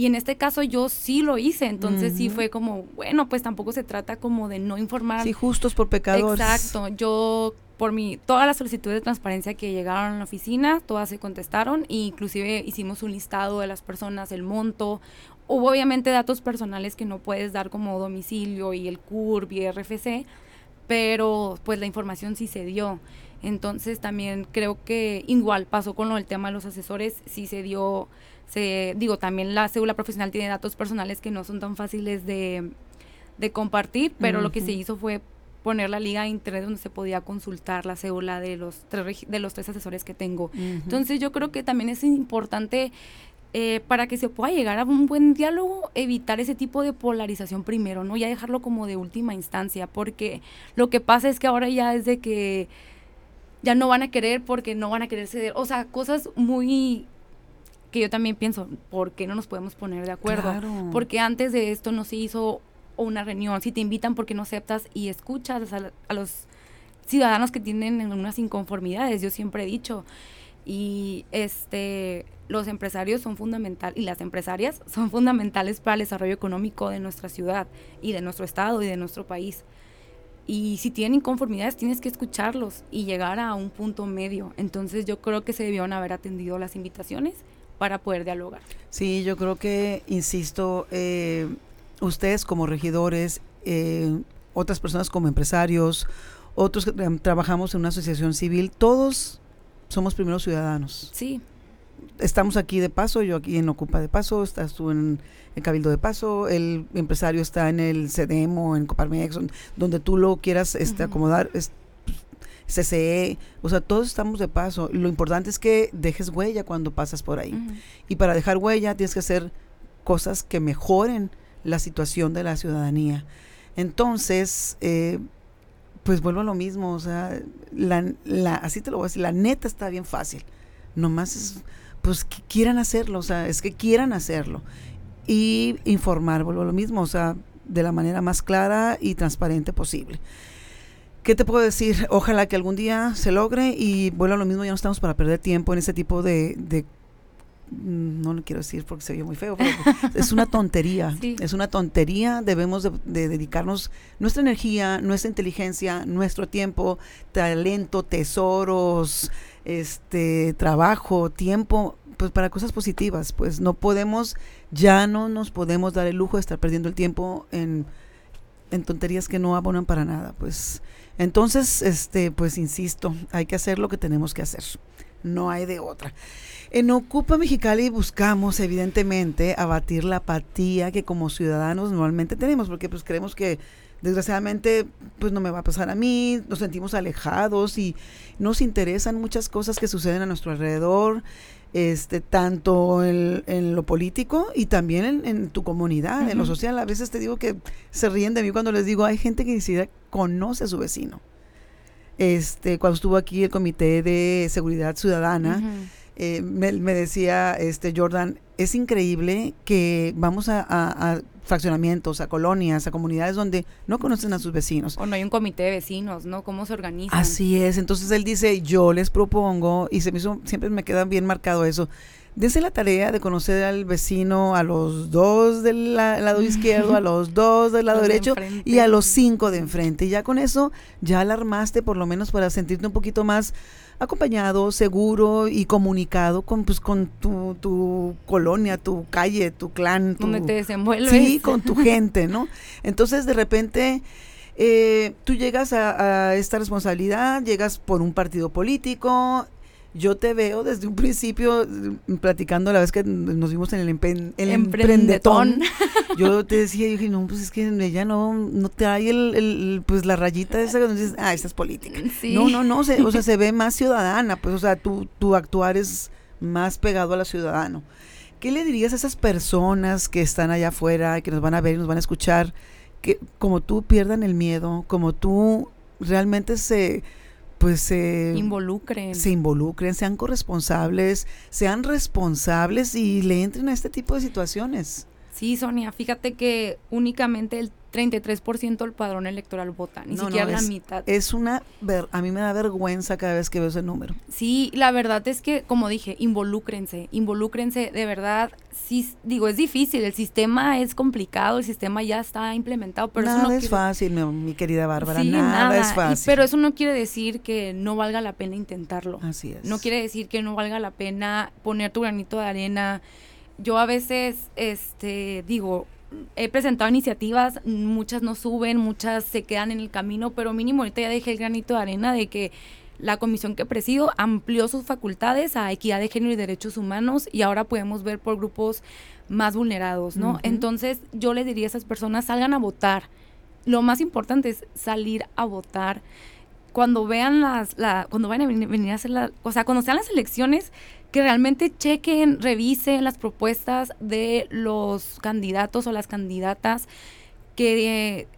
Y en este caso yo sí lo hice, entonces sí fue como, bueno, pues tampoco se trata como de no informar. Sí, justos por pecadores. Exacto, yo por mi, todas las solicitudes de transparencia que llegaron a la oficina, todas se contestaron e inclusive hicimos un listado de las personas, el monto. Hubo obviamente datos personales que no puedes dar como domicilio y el CURB y RFC, pero pues la información sí se dio. Entonces también creo que igual pasó con lo del tema de los asesores, sí se dio se, digo, también la cédula profesional tiene datos personales que no son tan fáciles de, compartir, pero lo que se hizo fue poner la liga de internet donde se podía consultar la cédula de los tres, de los tres asesores que tengo. Entonces yo creo que también es importante eh, para que se pueda llegar a un buen diálogo, evitar ese tipo de polarización primero, ¿no? Ya dejarlo como de última instancia, porque lo que pasa es que ahora ya es de que ya no van a querer porque no van a querer ceder, o sea, cosas muy que yo también pienso, ¿por qué no nos podemos poner de acuerdo? Porque antes de esto no se hizo una reunión. Si te invitan, porque no aceptas y escuchas a, los ciudadanos que tienen unas inconformidades? Yo siempre he dicho. Y este los empresarios son fundamentales y las empresarias [LAUGHS] son fundamentales para el desarrollo económico de nuestra ciudad y de nuestro estado y de nuestro país. Y si tienen inconformidades, tienes que escucharlos y llegar a un punto medio. Entonces yo creo que se debieron haber atendido las invitaciones para poder dialogar. Sí, yo creo que, insisto, eh, ustedes como regidores, eh, otras personas como empresarios, otros que trabajamos en una asociación civil, todos somos primeros ciudadanos. Sí. Estamos aquí de paso, yo aquí en Ocupa de paso, estás tú en el Cabildo de paso, el empresario está en el CEDEM o en Coparmex, donde tú lo quieras este, acomodar, CCE, o sea, todos estamos de paso. Lo importante es que dejes huella cuando pasas por ahí. Y para dejar huella tienes que hacer cosas que mejoren la situación de la ciudadanía. Entonces, eh, pues vuelvo a lo mismo, o sea, la, la, así te lo voy a decir, la neta está bien fácil. Nomás es, pues que quieran hacerlo, o sea, es que quieran hacerlo. y informar, vuelvo a lo mismo, o sea, de la manera más clara y transparente posible. ¿Qué te puedo decir? [LAUGHS] Ojalá que algún día se logre y vuelvo a lo mismo, ya no estamos para perder tiempo en ese tipo de, de mm, no lo quiero decir porque se oye muy feo, pero [LAUGHS] es una tontería, Sí. es una tontería, debemos de, de dedicarnos nuestra energía, nuestra inteligencia, nuestro tiempo, talento, tesoros, este trabajo, tiempo, pues para cosas positivas, pues no podemos, ya no nos podemos dar el lujo de estar perdiendo el tiempo en, en tonterías que no abonan para nada, pues entonces, este, pues insisto, hay que hacer lo que tenemos que hacer. No hay de otra. En Ocupa Mexicali buscamos, evidentemente, abatir la apatía que como ciudadanos normalmente tenemos, porque pues creemos que desgraciadamente pues no me va a pasar a mí, nos sentimos alejados y nos interesan muchas cosas que suceden a nuestro alrededor, este, tanto en, en lo político y también en, en tu comunidad, en lo social. A veces te digo que se ríen de mí cuando les digo, hay gente que ni siquiera conoce a su vecino. Este, cuando estuvo aquí el Comité de Seguridad Ciudadana. Eh, me, me decía este Jordan, es increíble que vamos a, a- a fraccionamientos, a colonias, a comunidades donde no conocen a sus vecinos. O no hay un comité de vecinos, ¿no? ¿Cómo se organizan? Así es, entonces él dice, yo les propongo, y se me hizo, siempre me queda bien marcado eso, dense la tarea de conocer al vecino a los dos del la- lado [LAUGHS] izquierdo, a los dos del lado Los derecho y a los cinco de enfrente. Y ya con eso ya alarmaste por lo menos para sentirte un poquito más acompañado, seguro y comunicado con, pues, con tu, tu colonia, tu calle, tu clan, tu, Donde te desenvuelves. Sí, con tu [LAUGHS] gente, ¿no? Entonces, de repente, eh, tú llegas a, a esta responsabilidad, llegas por un partido político. Yo te veo desde un principio mm, platicando la vez que nos vimos en el, emprendetón. Yo te decía, yo dije, no, pues es que ella no, no trae el, el- pues la rayita esa donde dices, ah, esta es política. Sí. No, no, no, se- o sea, se ve más ciudadana, pues, o sea, tu, tu actuar es más pegado a la ciudadano. ¿Qué le dirías a esas personas que están allá afuera, que nos van a ver y nos van a escuchar, que como tú pierdan el miedo, como tú realmente se, pues se, Involucren. se involucren, sean corresponsables, sean responsables y le entren a este tipo de situaciones? Sí, Sonia, fíjate que únicamente el 33% del padrón electoral vota, ni No, no, siquiera la es- mitad. Es una, ver- a mí me da vergüenza cada vez que veo ese número. Sí, la verdad es que, como dije, involúcrense, involúcrense, de verdad, sí, digo, es difícil, el sistema es complicado, el sistema ya está implementado, pero nada eso no es quiere- fácil, mi, mi querida Bárbara, Sí, nada, es y- fácil. pero eso no quiere decir que no valga la pena intentarlo. Así es. No quiere decir que no valga la pena poner tu granito de arena. Yo a veces, este, digo, he presentado iniciativas, muchas no suben, muchas se quedan en el camino, pero mínimo ahorita ya dejé el granito de arena de que la comisión que presido amplió sus facultades a equidad de género y derechos humanos y ahora podemos ver por grupos más vulnerados, ¿no? Entonces yo les diría a esas personas, salgan a votar. Lo más importante es salir a votar cuando vean las, la, cuando vayan a venir, venir a hacer la, o sea, cuando sean las elecciones, que realmente chequen, revisen las propuestas de los candidatos o las candidatas, que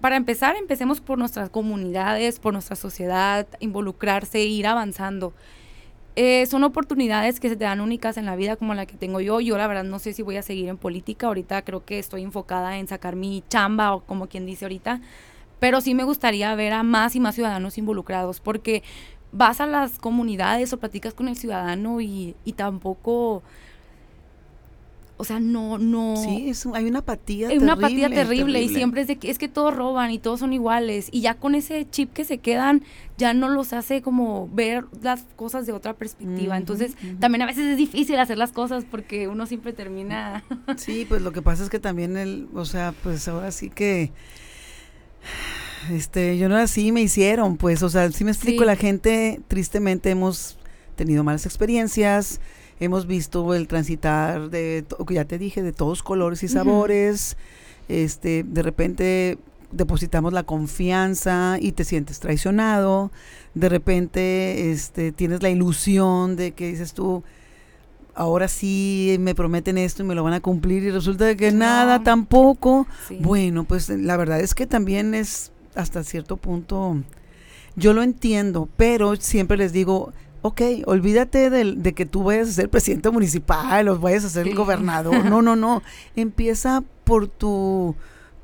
para empezar, empecemos por nuestras comunidades, por nuestra sociedad, involucrarse, ir avanzando. Eh, son oportunidades que se te dan únicas en la vida como la que tengo yo. Yo la verdad no sé si voy a seguir en política. Ahorita creo que estoy enfocada en sacar mi chamba o como quien dice ahorita. Pero sí me gustaría ver a más y más ciudadanos involucrados porque vas a las comunidades o platicas con el ciudadano y, y tampoco, o sea, no, no... Sí, es un- hay una apatía Es una apatía terrible, terrible, y siempre es de que es que todos roban y todos son iguales. Y ya con ese chip que se quedan ya no los hace como ver las cosas de otra perspectiva. Entonces, también a veces es difícil hacer las cosas porque uno siempre termina Sí, pues lo que pasa es que también el, o sea, pues ahora sí que este, yo no así me hicieron, pues, o sea, sí me explico, Sí. la gente tristemente hemos tenido malas experiencias, hemos visto el transitar de, ya te dije, de todos colores y sabores, este, de repente depositamos la confianza y te sientes traicionado, de repente este, tienes la ilusión de que dices tú, ahora sí me prometen esto y me lo van a cumplir y resulta que No. nada tampoco. Sí. Bueno, pues la verdad es que también es hasta cierto punto, yo lo entiendo, pero siempre les digo, ok, olvídate de, de, que tú vayas a ser presidente municipal o vayas a ser el gobernador. No, no, no. [LAUGHS] Empieza por tu,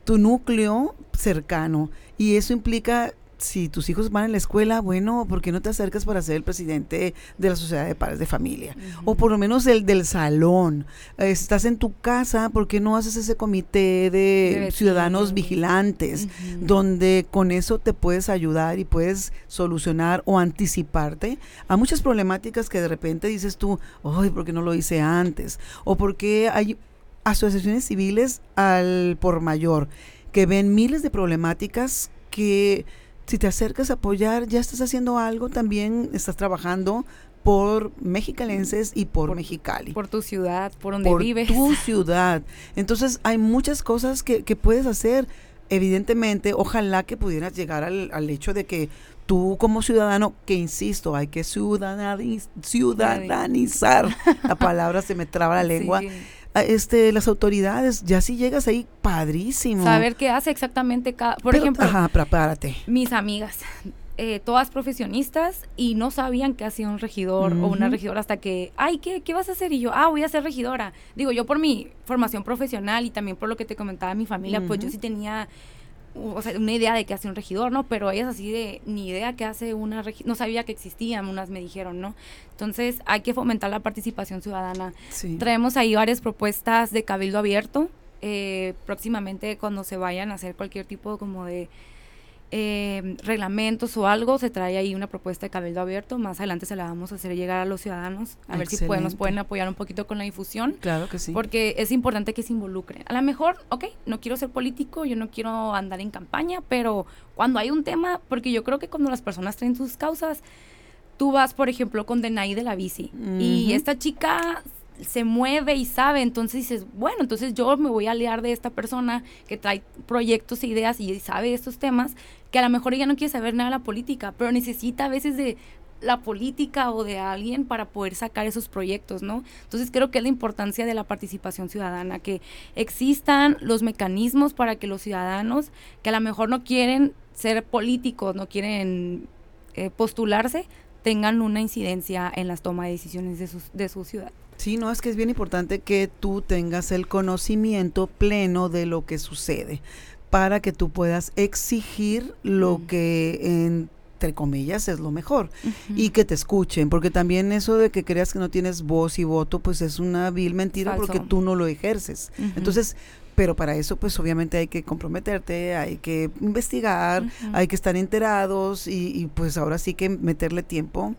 tu núcleo cercano. Y eso implica si tus hijos van a la escuela, bueno, ¿por qué no te acercas para ser el presidente de la sociedad de padres de familia? O por lo menos el del salón. estás en tu casa, ¿por qué no haces ese comité de, ciudadanos vigilantes? Donde con eso te puedes ayudar y puedes solucionar o anticiparte a muchas problemáticas que de repente dices tú, ay, ¿por qué no lo hice antes? O porque hay asociaciones civiles al por mayor que ven miles de problemáticas que si te acercas a apoyar, ya estás haciendo algo, también estás trabajando por mexicalenses y por, Mexicali. Por tu ciudad, por donde vives. tu [LAUGHS] ciudad. Entonces hay muchas cosas que, puedes hacer. Evidentemente, ojalá que pudieras llegar al, al hecho de que tú como ciudadano, que insisto, hay que ciudadanizar, la palabra se me traba la [LAUGHS] lengua, este, las autoridades, ya si llegas ahí, padrísimo. Saber qué hace exactamente cada, por ejemplo, ajá, prepárate. Mis amigas, eh, todas profesionistas y no sabían que hacía un regidor o una regidora hasta que, ay, ¿qué, ¿qué vas a hacer? Y yo, ah, voy a ser regidora. Digo, yo por mi formación profesional y también por lo que te comentaba mi familia, pues yo sí tenía o sea, una idea de qué hace un regidor, ¿no? Pero ellas así de ni idea qué hace una regidora, no sabía que existían, unas me dijeron, ¿no? Entonces hay que fomentar la participación ciudadana. Traemos ahí varias propuestas de cabildo abierto. Eh, próximamente cuando se vayan a hacer cualquier tipo como de eh, reglamentos o algo, se trae ahí una propuesta de cabildo abierto. Más adelante se la vamos a hacer llegar a los ciudadanos, a ver si pueden, nos pueden apoyar un poquito con la difusión. Claro que sí. Porque es importante que se involucren. A lo mejor, ok, no quiero ser político, yo no quiero andar en campaña, pero cuando hay un tema, porque yo creo que cuando las personas traen sus causas, tú vas, por ejemplo, con Denai de la bici y esta chica se mueve y sabe, entonces dices, bueno, entonces yo me voy a aliar de esta persona que trae proyectos e ideas y sabe estos temas, que a lo mejor ella no quiere saber nada de la política, pero necesita a veces de la política o de alguien para poder sacar esos proyectos, ¿no? Entonces creo que es la importancia de la participación ciudadana, que existan los mecanismos para que los ciudadanos que a lo mejor no quieren ser políticos, no quieren eh, postularse, tengan una incidencia en las tomas de decisiones de, de su ciudad. Sí, no, es que es bien importante que tú tengas el conocimiento pleno de lo que sucede para que tú puedas exigir lo que entre comillas es lo mejor y que te escuchen, porque también eso de que creas que no tienes voz y voto, pues es una vil mentira porque tú no lo ejerces. Entonces, pero para eso pues obviamente hay que comprometerte, hay que investigar, hay que estar enterados y, y, pues ahora sí que meterle tiempo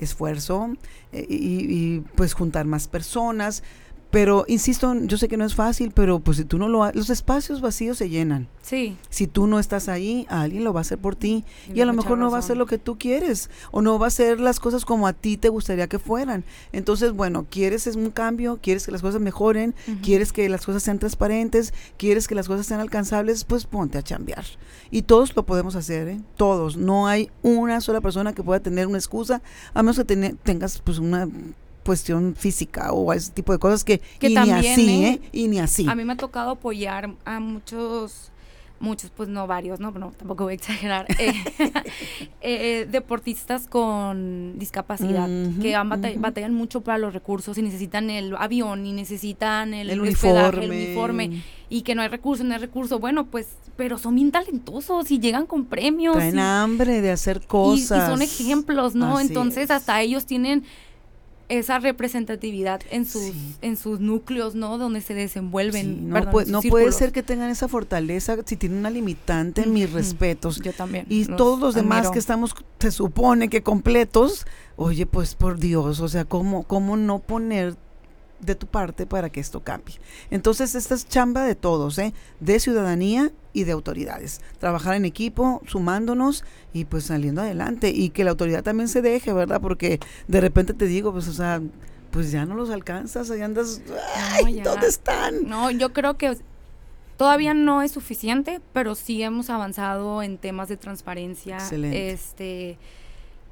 esfuerzo eh, y, pues juntar más personas. Pero insisto, yo sé que no es fácil, pero pues si tú no lo los espacios vacíos se llenan. Sí. Si tú no estás ahí, alguien lo va a hacer por ti y a lo mejor no va a ser lo que tú quieres o no va a ser las cosas como a ti te gustaría que fueran. Entonces, bueno, quieres es un cambio, quieres que las cosas mejoren, quieres que las cosas sean transparentes, quieres que las cosas sean alcanzables, pues ponte a chambear. Y todos lo podemos hacer, ¿eh? Todos. No hay una sola persona que pueda tener una excusa, a menos que tengas pues una cuestión física o ese tipo de cosas que, que y también, ni así, ¿eh? Y ni así. A mí me ha tocado apoyar a muchos muchos, pues no varios, ¿no? No, tampoco voy a exagerar, [LAUGHS] eh, eh, deportistas con discapacidad, que batallan mucho para los recursos y necesitan el avión y necesitan el, uniforme. el uniforme, y que no hay recursos, no hay recursos, bueno, pues, pero son bien talentosos y llegan con premios. Tienen hambre de hacer cosas. Y, son ejemplos, ¿no? Entonces hasta ellos tienen esa representatividad en sus en sus núcleos, ¿no? Donde se desenvuelven. no, puede, ser que tengan esa fortaleza si tienen una limitante, mis respetos. Yo también. Y todos los demás que estamos, se supone que completos, oye, pues por Dios, o sea, ¿cómo, cómo no poner de tu parte para que esto cambie. Entonces, esta es chamba de todos, ¿eh? de ciudadanía y de autoridades. Trabajar en equipo, sumándonos y pues saliendo adelante. Y que la autoridad también se deje, ¿verdad? Porque de repente te digo, pues, o sea, pues ya no los alcanzas, ahí andas, ¡ay, ¿dónde están? No, yo creo que todavía no es suficiente, pero sí hemos avanzado en temas de transparencia. Excelente. Este,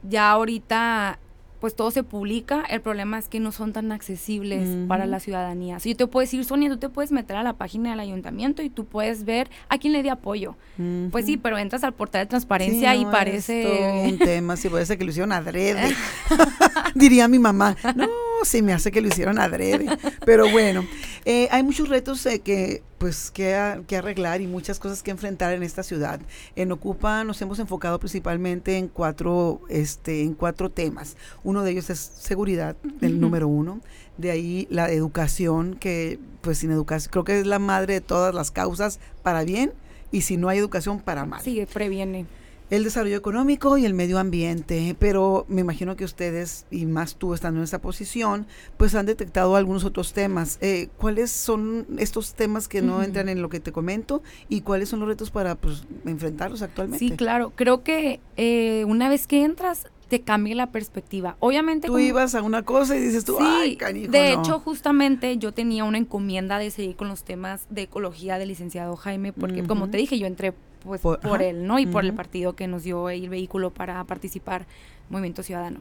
ya ahorita pues todo se publica, el problema es que no son tan accesibles para la ciudadanía. Si yo te puedo decir, Sonia, tú te puedes meter a la página del ayuntamiento y tú puedes ver a quién le di apoyo. Pues sí, pero entras al portal de transparencia y parece... un [LAUGHS] tema, sí, parece que lo hicieron adrede. [LAUGHS] [LAUGHS] Diría mi mamá, no, se me hace que lo hicieron adrede. Pero bueno, eh, hay muchos retos eh, que pues que, que, arreglar y muchas cosas que enfrentar en esta ciudad. En Ocupa nos hemos enfocado principalmente en cuatro, este, en cuatro temas. Uno de ellos es seguridad, el número uno. De ahí la educación, que pues sin educación, creo que es la madre de todas las causas para bien y si no hay educación para mal. Sí, previene el desarrollo económico y el medio ambiente, pero me imagino que ustedes, y más tú estando en esa posición, pues han detectado algunos otros temas. Eh, ¿Cuáles son estos temas que no entran en lo que te comento y cuáles son los retos para pues, enfrentarlos actualmente? Sí, claro, creo que eh, una vez que entras, te cambia la perspectiva. Obviamente. Tú ibas a una cosa y dices tú, ay, canijo. De hecho, justamente yo tenía una encomienda de seguir con los temas de ecología del licenciado Jaime, porque como te dije, yo entré pues por, él, ¿no? Y por el partido que nos dio el vehículo para participar, Movimiento Ciudadano.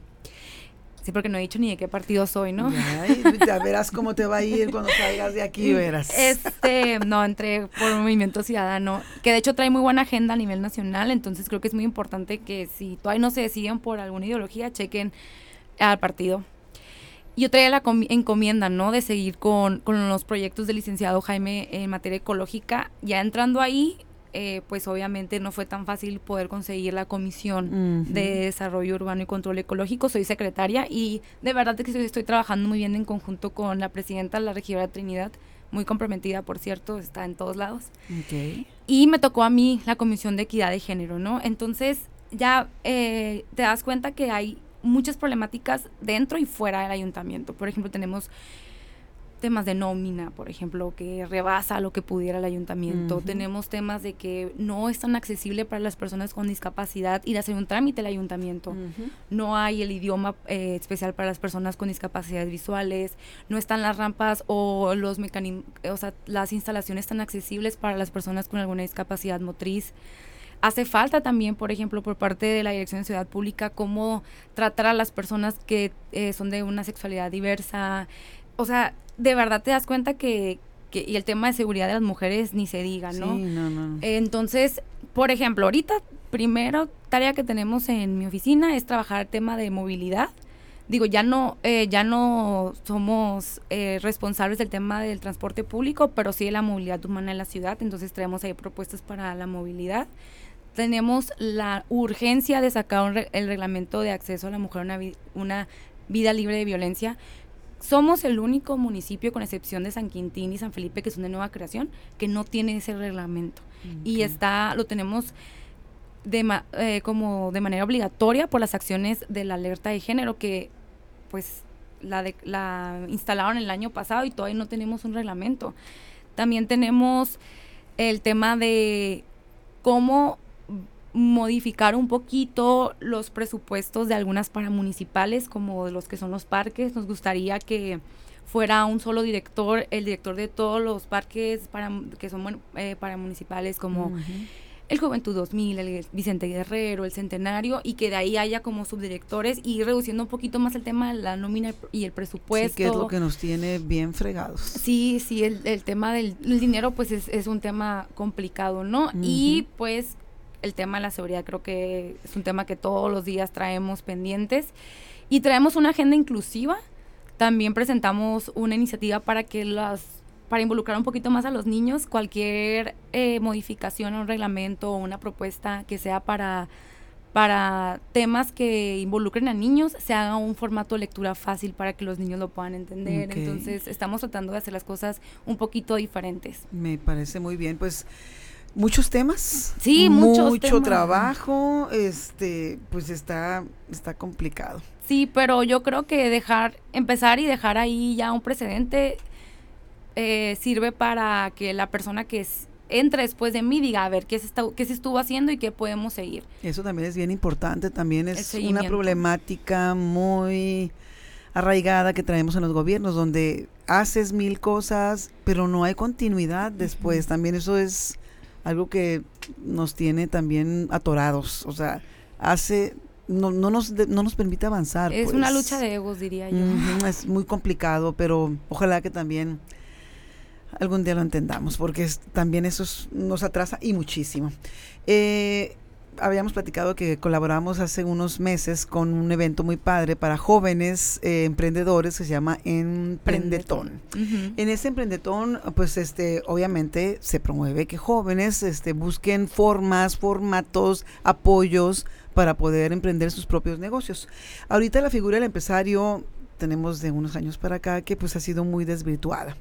Sí, porque no he dicho ni de qué partido soy, ¿no? Ay, ya verás cómo te va a ir cuando salgas de aquí, verás. Este, no, entré por Movimiento Ciudadano, que de hecho trae muy buena agenda a nivel nacional, entonces creo que es muy importante que si todavía no se deciden por alguna ideología, chequen al partido. Yo traía la encomienda, ¿no? De seguir con, con los proyectos del licenciado Jaime en materia ecológica. Ya entrando ahí, eh, pues obviamente no fue tan fácil poder conseguir la Comisión de Desarrollo Urbano y Control Ecológico. Soy secretaria y de verdad que estoy, trabajando muy bien en conjunto con la presidenta, la regidora Trinidad, muy comprometida, por cierto, está en todos lados. Y me tocó a mí la Comisión de Equidad de Género, ¿no? Entonces ya eh, te das cuenta que hay muchas problemáticas dentro y fuera del ayuntamiento. Por ejemplo, tenemos temas de nómina, por ejemplo, que rebasa lo que pudiera el ayuntamiento. Tenemos temas de que no es tan accesible para las personas con discapacidad ir a hacer un trámite el ayuntamiento. No hay el idioma eh, especial para las personas con discapacidades visuales. No están las rampas o los mecanismos, o sea, las instalaciones tan accesibles para las personas con alguna discapacidad motriz. Hace falta también, por ejemplo, por parte de la Dirección de Ciudad Pública, cómo tratar a las personas que eh, son de una sexualidad diversa. O sea, de verdad te das cuenta que, que, y el tema de seguridad de las mujeres ni se diga, ¿no? Sí, no, no. Entonces, por ejemplo, ahorita, primero tarea que tenemos en mi oficina es trabajar el tema de movilidad. Digo, ya no, eh, ya no somos eh, responsables del tema del transporte público, pero sí de la movilidad humana en la ciudad. Entonces traemos ahí propuestas para la movilidad. Tenemos la urgencia de sacar el reglamento de acceso a la mujer a una, una vida libre de violencia somos el único municipio, con excepción de San Quintín y San Felipe, que son de nueva creación, que no tiene ese reglamento. Y está, lo tenemos de eh, como de manera obligatoria por las acciones de la alerta de género que pues la, de, la instalaron el año pasado y todavía no tenemos un reglamento. También tenemos el tema de cómo modificar un poquito los presupuestos de algunas paramunicipales, como los que son los parques. Nos gustaría que fuera un solo director, el director de todos los parques para, que son eh, paramunicipales, como el Juventud 2000, el Vicente Guerrero, el Centenario, y que de ahí haya como subdirectores y reduciendo un poquito más el tema de la nómina y el presupuesto. Sí, que es lo que nos tiene bien fregados. Sí, sí, el, el tema del dinero pues es, es, un tema complicado, ¿no? Y pues el tema de la seguridad creo que es un tema que todos los días traemos pendientes y traemos una agenda inclusiva. También presentamos una iniciativa para que las para involucrar un poquito más a los niños, cualquier eh, modificación a un reglamento o una propuesta que sea para, para temas que involucren a niños, se haga un formato de lectura fácil para que los niños lo puedan entender. Entonces, estamos tratando de hacer las cosas un poquito diferentes. Me parece muy bien. Pues muchos temas. Sí, mucho trabajo, este, pues está está complicado. Sí, pero yo creo que dejar empezar y dejar ahí ya un precedente eh, sirve para que la persona que entre después de mí diga a ver qué se está, qué se estuvo haciendo y qué podemos seguir. Eso también es bien importante, también es una problemática muy arraigada que traemos en los gobiernos donde haces mil cosas, pero no hay continuidad después. También eso es algo que nos tiene también atorados. O sea, hace no, no, nos, no nos permite avanzar. Es una pues. lucha de egos, diría yo. es muy complicado, pero ojalá que también algún día lo entendamos, porque también eso nos atrasa y muchísimo. Eh, habíamos platicado que colaboramos hace unos meses con un evento muy padre para jóvenes eh, emprendedores que se llama Emprendetón. En ese Emprendetón, pues este, obviamente se promueve que jóvenes este, busquen formas, formatos, apoyos para poder emprender sus propios negocios. Ahorita la figura del empresario tenemos de unos años para acá que pues ha sido muy desvirtuada.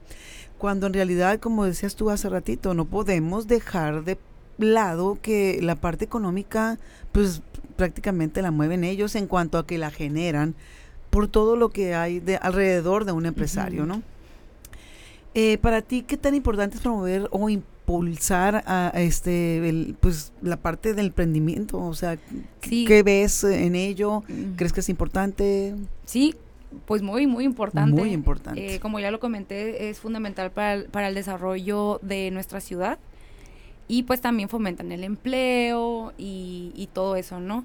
Cuando en realidad, como decías tú hace ratito, no podemos dejar de lado que la parte económica, pues prácticamente la mueven ellos en cuanto a que la generan por todo lo que hay de alrededor de un empresario, ¿no? Eh, para ti, ¿qué tan importante es promover o impulsar a, este, pues la parte del emprendimiento? O sea, ¿qué ves en ello? ¿Crees que es importante? Sí, pues muy, muy importante. Muy importante. Eh, como ya lo comenté, es fundamental para el, para el desarrollo de nuestra ciudad y pues también fomentan el empleo y, y todo eso, ¿no?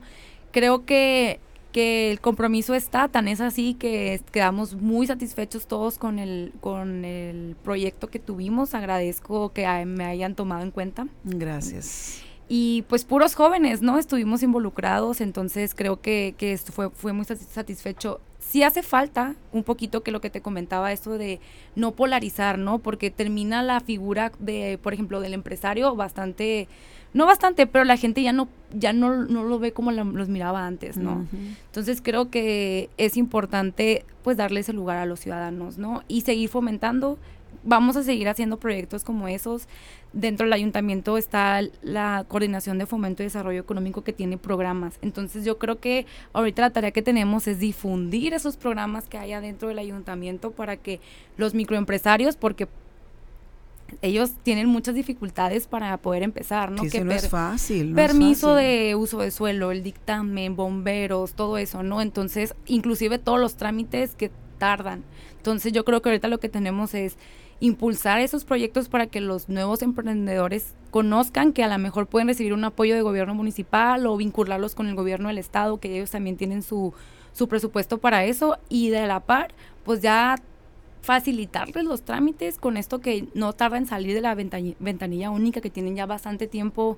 Creo que, que, el compromiso está, tan es así que quedamos muy satisfechos todos con el, con el proyecto que tuvimos. Agradezco que me hayan tomado en cuenta. Gracias. Y pues puros jóvenes, ¿no? Estuvimos involucrados, entonces creo que, que esto fue, fue muy satisfecho sí hace falta un poquito que lo que te comentaba, esto de no polarizar, ¿no? Porque termina la figura de, por ejemplo, del empresario bastante, no bastante, pero la gente ya no, ya no, no lo ve como los miraba antes, ¿no? Entonces creo que es importante pues darle ese lugar a los ciudadanos, ¿no? Y seguir fomentando vamos a seguir haciendo proyectos como esos. Dentro del ayuntamiento está la coordinación de fomento y desarrollo económico que tiene programas. Entonces yo creo que ahorita la tarea que tenemos es difundir esos programas que haya dentro del ayuntamiento para que los microempresarios, porque ellos tienen muchas dificultades para poder empezar, ¿no? que no es fácil. permiso de uso de suelo, el dictamen, bomberos, todo eso, ¿no? Entonces, inclusive todos los trámites que tardan. Entonces, yo creo que ahorita lo que tenemos es impulsar esos proyectos para que los nuevos emprendedores conozcan que a lo mejor pueden recibir un apoyo de gobierno municipal o vincularlos con el gobierno del estado, que ellos también tienen su, su presupuesto para eso y de la par, pues ya facilitarles los trámites con esto que no tarda en salir de la ventanilla única que tienen ya bastante tiempo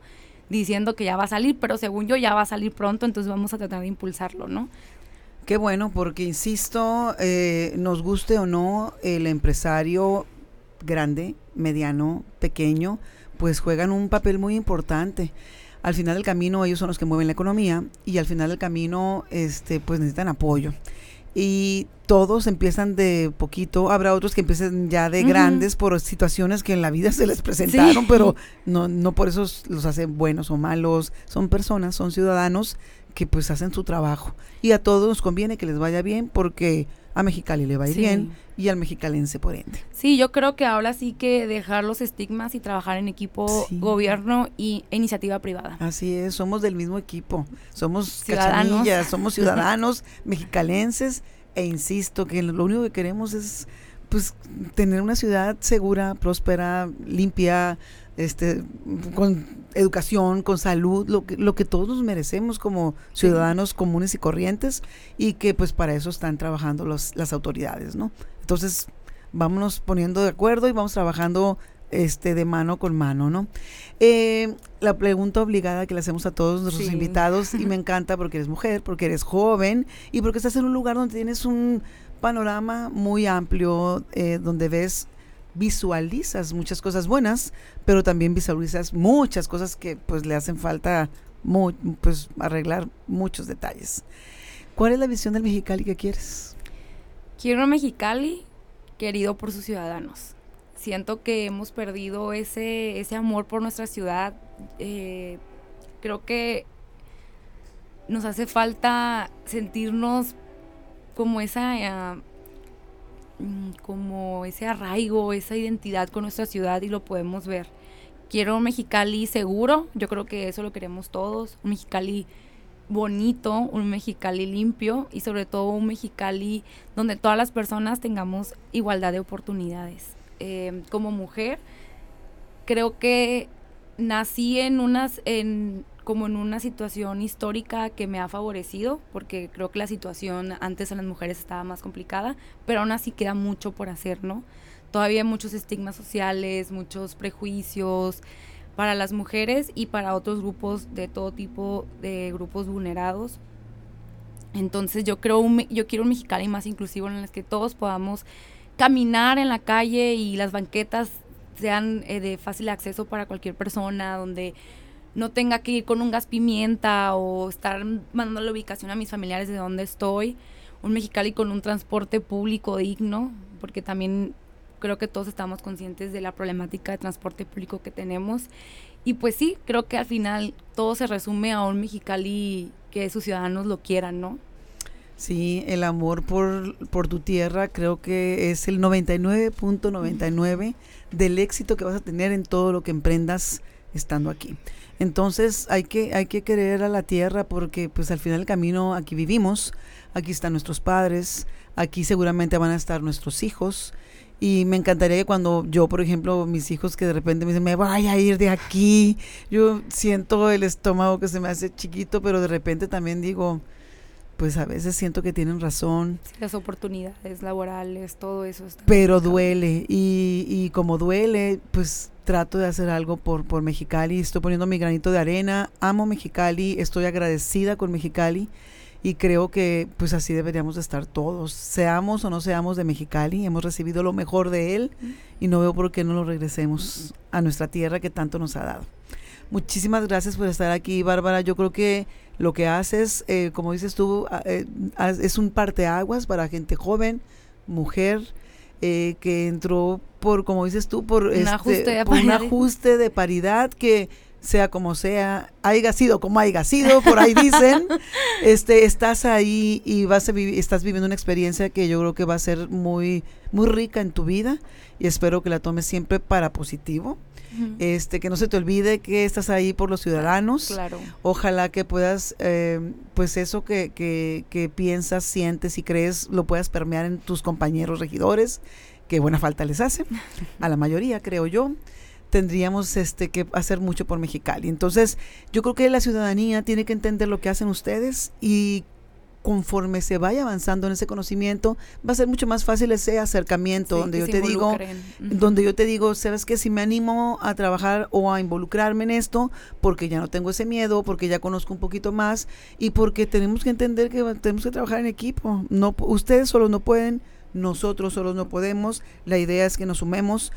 diciendo que ya va a salir, pero según yo ya va a salir pronto, entonces vamos a tratar de impulsarlo, ¿no? Qué bueno, porque insisto, eh, nos guste o no, el empresario grande, mediano, pequeño, pues juegan un papel muy importante. Al final del camino ellos son los que mueven la economía y al final del camino este pues necesitan apoyo. Y todos empiezan de poquito, habrá otros que empiecen ya de grandes por situaciones que en la vida [LAUGHS] se les presentaron, pero no, no por eso los hacen buenos o malos, son personas, son ciudadanos que pues hacen su trabajo. Y a todos nos conviene que les vaya bien porque a Mexicali le va a ir bien y al mexicalense por ende. Sí, yo creo que ahora sí que dejar los estigmas y trabajar en equipo gobierno y iniciativa privada. Así es, somos del mismo equipo, somos ciudadanos, somos [LAUGHS] ciudadanos mexicalenses e insisto que lo único que queremos es pues tener una ciudad segura, próspera, limpia, este, con educación, con salud, lo que, lo que todos nos merecemos como ciudadanos comunes y corrientes y que pues para eso están trabajando los, las autoridades, ¿no? Entonces, vámonos poniendo de acuerdo y vamos trabajando este de mano con mano, ¿no? Eh, la pregunta obligada que le hacemos a todos nuestros invitados y me [LAUGHS] encanta porque eres mujer, porque eres joven y porque estás en un lugar donde tienes un panorama muy amplio, eh, donde ves visualizas muchas cosas buenas, pero también visualizas muchas cosas que pues le hacen falta pues arreglar muchos detalles. ¿Cuál es la visión del Mexicali que quieres? Quiero un Mexicali querido por sus ciudadanos. Siento que hemos perdido ese, ese amor por nuestra ciudad. Eh, creo que nos hace falta sentirnos como esa... Mm, como ese arraigo, esa identidad con nuestra ciudad y lo podemos ver. Quiero un Mexicali seguro, yo creo que eso lo queremos todos, un Mexicali bonito, un Mexicali limpio y sobre todo un Mexicali donde todas las personas tengamos igualdad de oportunidades. Eh, como mujer, creo que nací en unas, en, como en una situación histórica que me ha favorecido, porque creo que la situación antes en las mujeres estaba más complicada, pero aún así queda mucho por hacer, ¿no? Todavía hay muchos estigmas sociales, muchos prejuicios para las mujeres y para otros grupos de todo tipo de grupos vulnerados. Entonces yo creo yo quiero un Mexicali más inclusivo en el que todos podamos caminar en la calle y las banquetas sean eh, de fácil acceso para cualquier persona, donde no tenga que ir con un gas pimienta o estar mandando la ubicación a mis familiares de donde estoy. Un Mexicali con un transporte público digno, porque también creo que todos estamos conscientes de la problemática de transporte público que tenemos. Y pues sí, creo que al final todo se resume a un Mexicali que sus ciudadanos lo quieran, ¿no? Sí, el amor por, por tu tierra creo que es el 99.99 del éxito que vas a tener en todo lo que emprendas estando aquí. Entonces hay que, hay que querer a la tierra porque pues al final del camino aquí vivimos, aquí están nuestros padres, aquí seguramente van a estar nuestros hijos. Y me encantaría que cuando yo, por ejemplo, mis hijos que de repente me dicen, me vaya a ir de aquí, yo siento el estómago que se me hace chiquito, pero de repente también digo, pues a veces siento que tienen razón. las oportunidades laborales, todo eso. Está pero duele y, y como duele, pues trato de hacer algo por, por Mexicali, estoy poniendo mi granito de arena, amo Mexicali, estoy agradecida con Mexicali y creo que pues así deberíamos de estar todos, seamos o no seamos de Mexicali, hemos recibido lo mejor de él y no veo por qué no lo regresemos a nuestra tierra que tanto nos ha dado. Muchísimas gracias por estar aquí, Bárbara. Yo creo que lo que haces, eh, como dices tú, eh, es un parteaguas para gente joven, mujer, eh, que entró por, como dices tú, por, un, este, ajuste, un ajuste de paridad que sea como sea, haya sido como haya sido, por ahí dicen, [LAUGHS] este, estás ahí y vas a vivir, estás viviendo una experiencia que yo creo que va a ser muy, muy rica en tu vida y espero que la tomes siempre para positivo este, que no se te olvide que estás ahí por los ciudadanos. Claro. Ojalá que puedas, eh, pues eso que, que, que piensas, sientes y crees, lo puedas permear en tus compañeros regidores, que buena falta les hace, a la mayoría, creo yo. Tendríamos este que hacer mucho por Mexicali. Entonces, yo creo que la ciudadanía tiene que entender lo que hacen ustedes y conforme se vaya avanzando en ese conocimiento, va a ser mucho más fácil ese acercamiento donde yo te digo, donde yo te digo, sabes que si me animo a trabajar o a involucrarme en esto, porque ya no tengo ese miedo, porque ya conozco un poquito más y porque tenemos que entender que tenemos que trabajar en equipo. No, ustedes solos no pueden, nosotros solos no podemos. La idea es que nos sumemos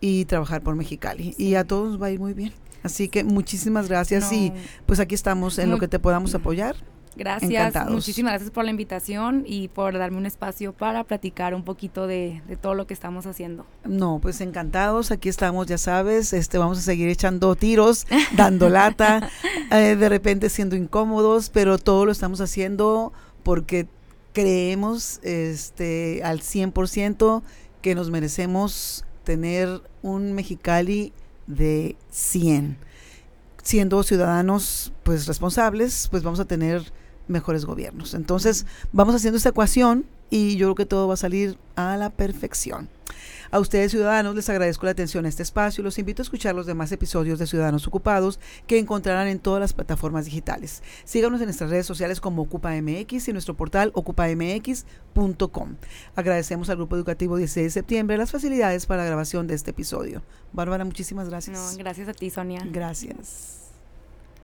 y trabajar por Mexicali y a todos va a ir muy bien. Así que muchísimas gracias y pues aquí estamos en lo que te podamos apoyar. Gracias, muchísimas gracias por la invitación y por darme un espacio para platicar un poquito de, todo lo que estamos haciendo. No, pues encantados, aquí estamos, ya sabes, este vamos a seguir echando tiros, [LAUGHS] dando lata, eh, de repente siendo incómodos, pero todo lo estamos haciendo porque creemos este al 100% que nos merecemos tener un Mexicali de 100 siendo ciudadanos pues responsables, pues vamos a tener mejores gobiernos. Entonces, vamos haciendo esta ecuación y yo creo que todo va a salir a la perfección. A ustedes ciudadanos les agradezco la atención a este espacio y los invito a escuchar los demás episodios de Ciudadanos Ocupados que encontrarán en todas las plataformas digitales. Síganos en nuestras redes sociales como OcupaMX y nuestro portal ocupamx.com. Agradecemos al Grupo Educativo 16 de septiembre las facilidades para la grabación de este episodio. Bárbara, muchísimas gracias. No, gracias a ti, Sonia. Gracias.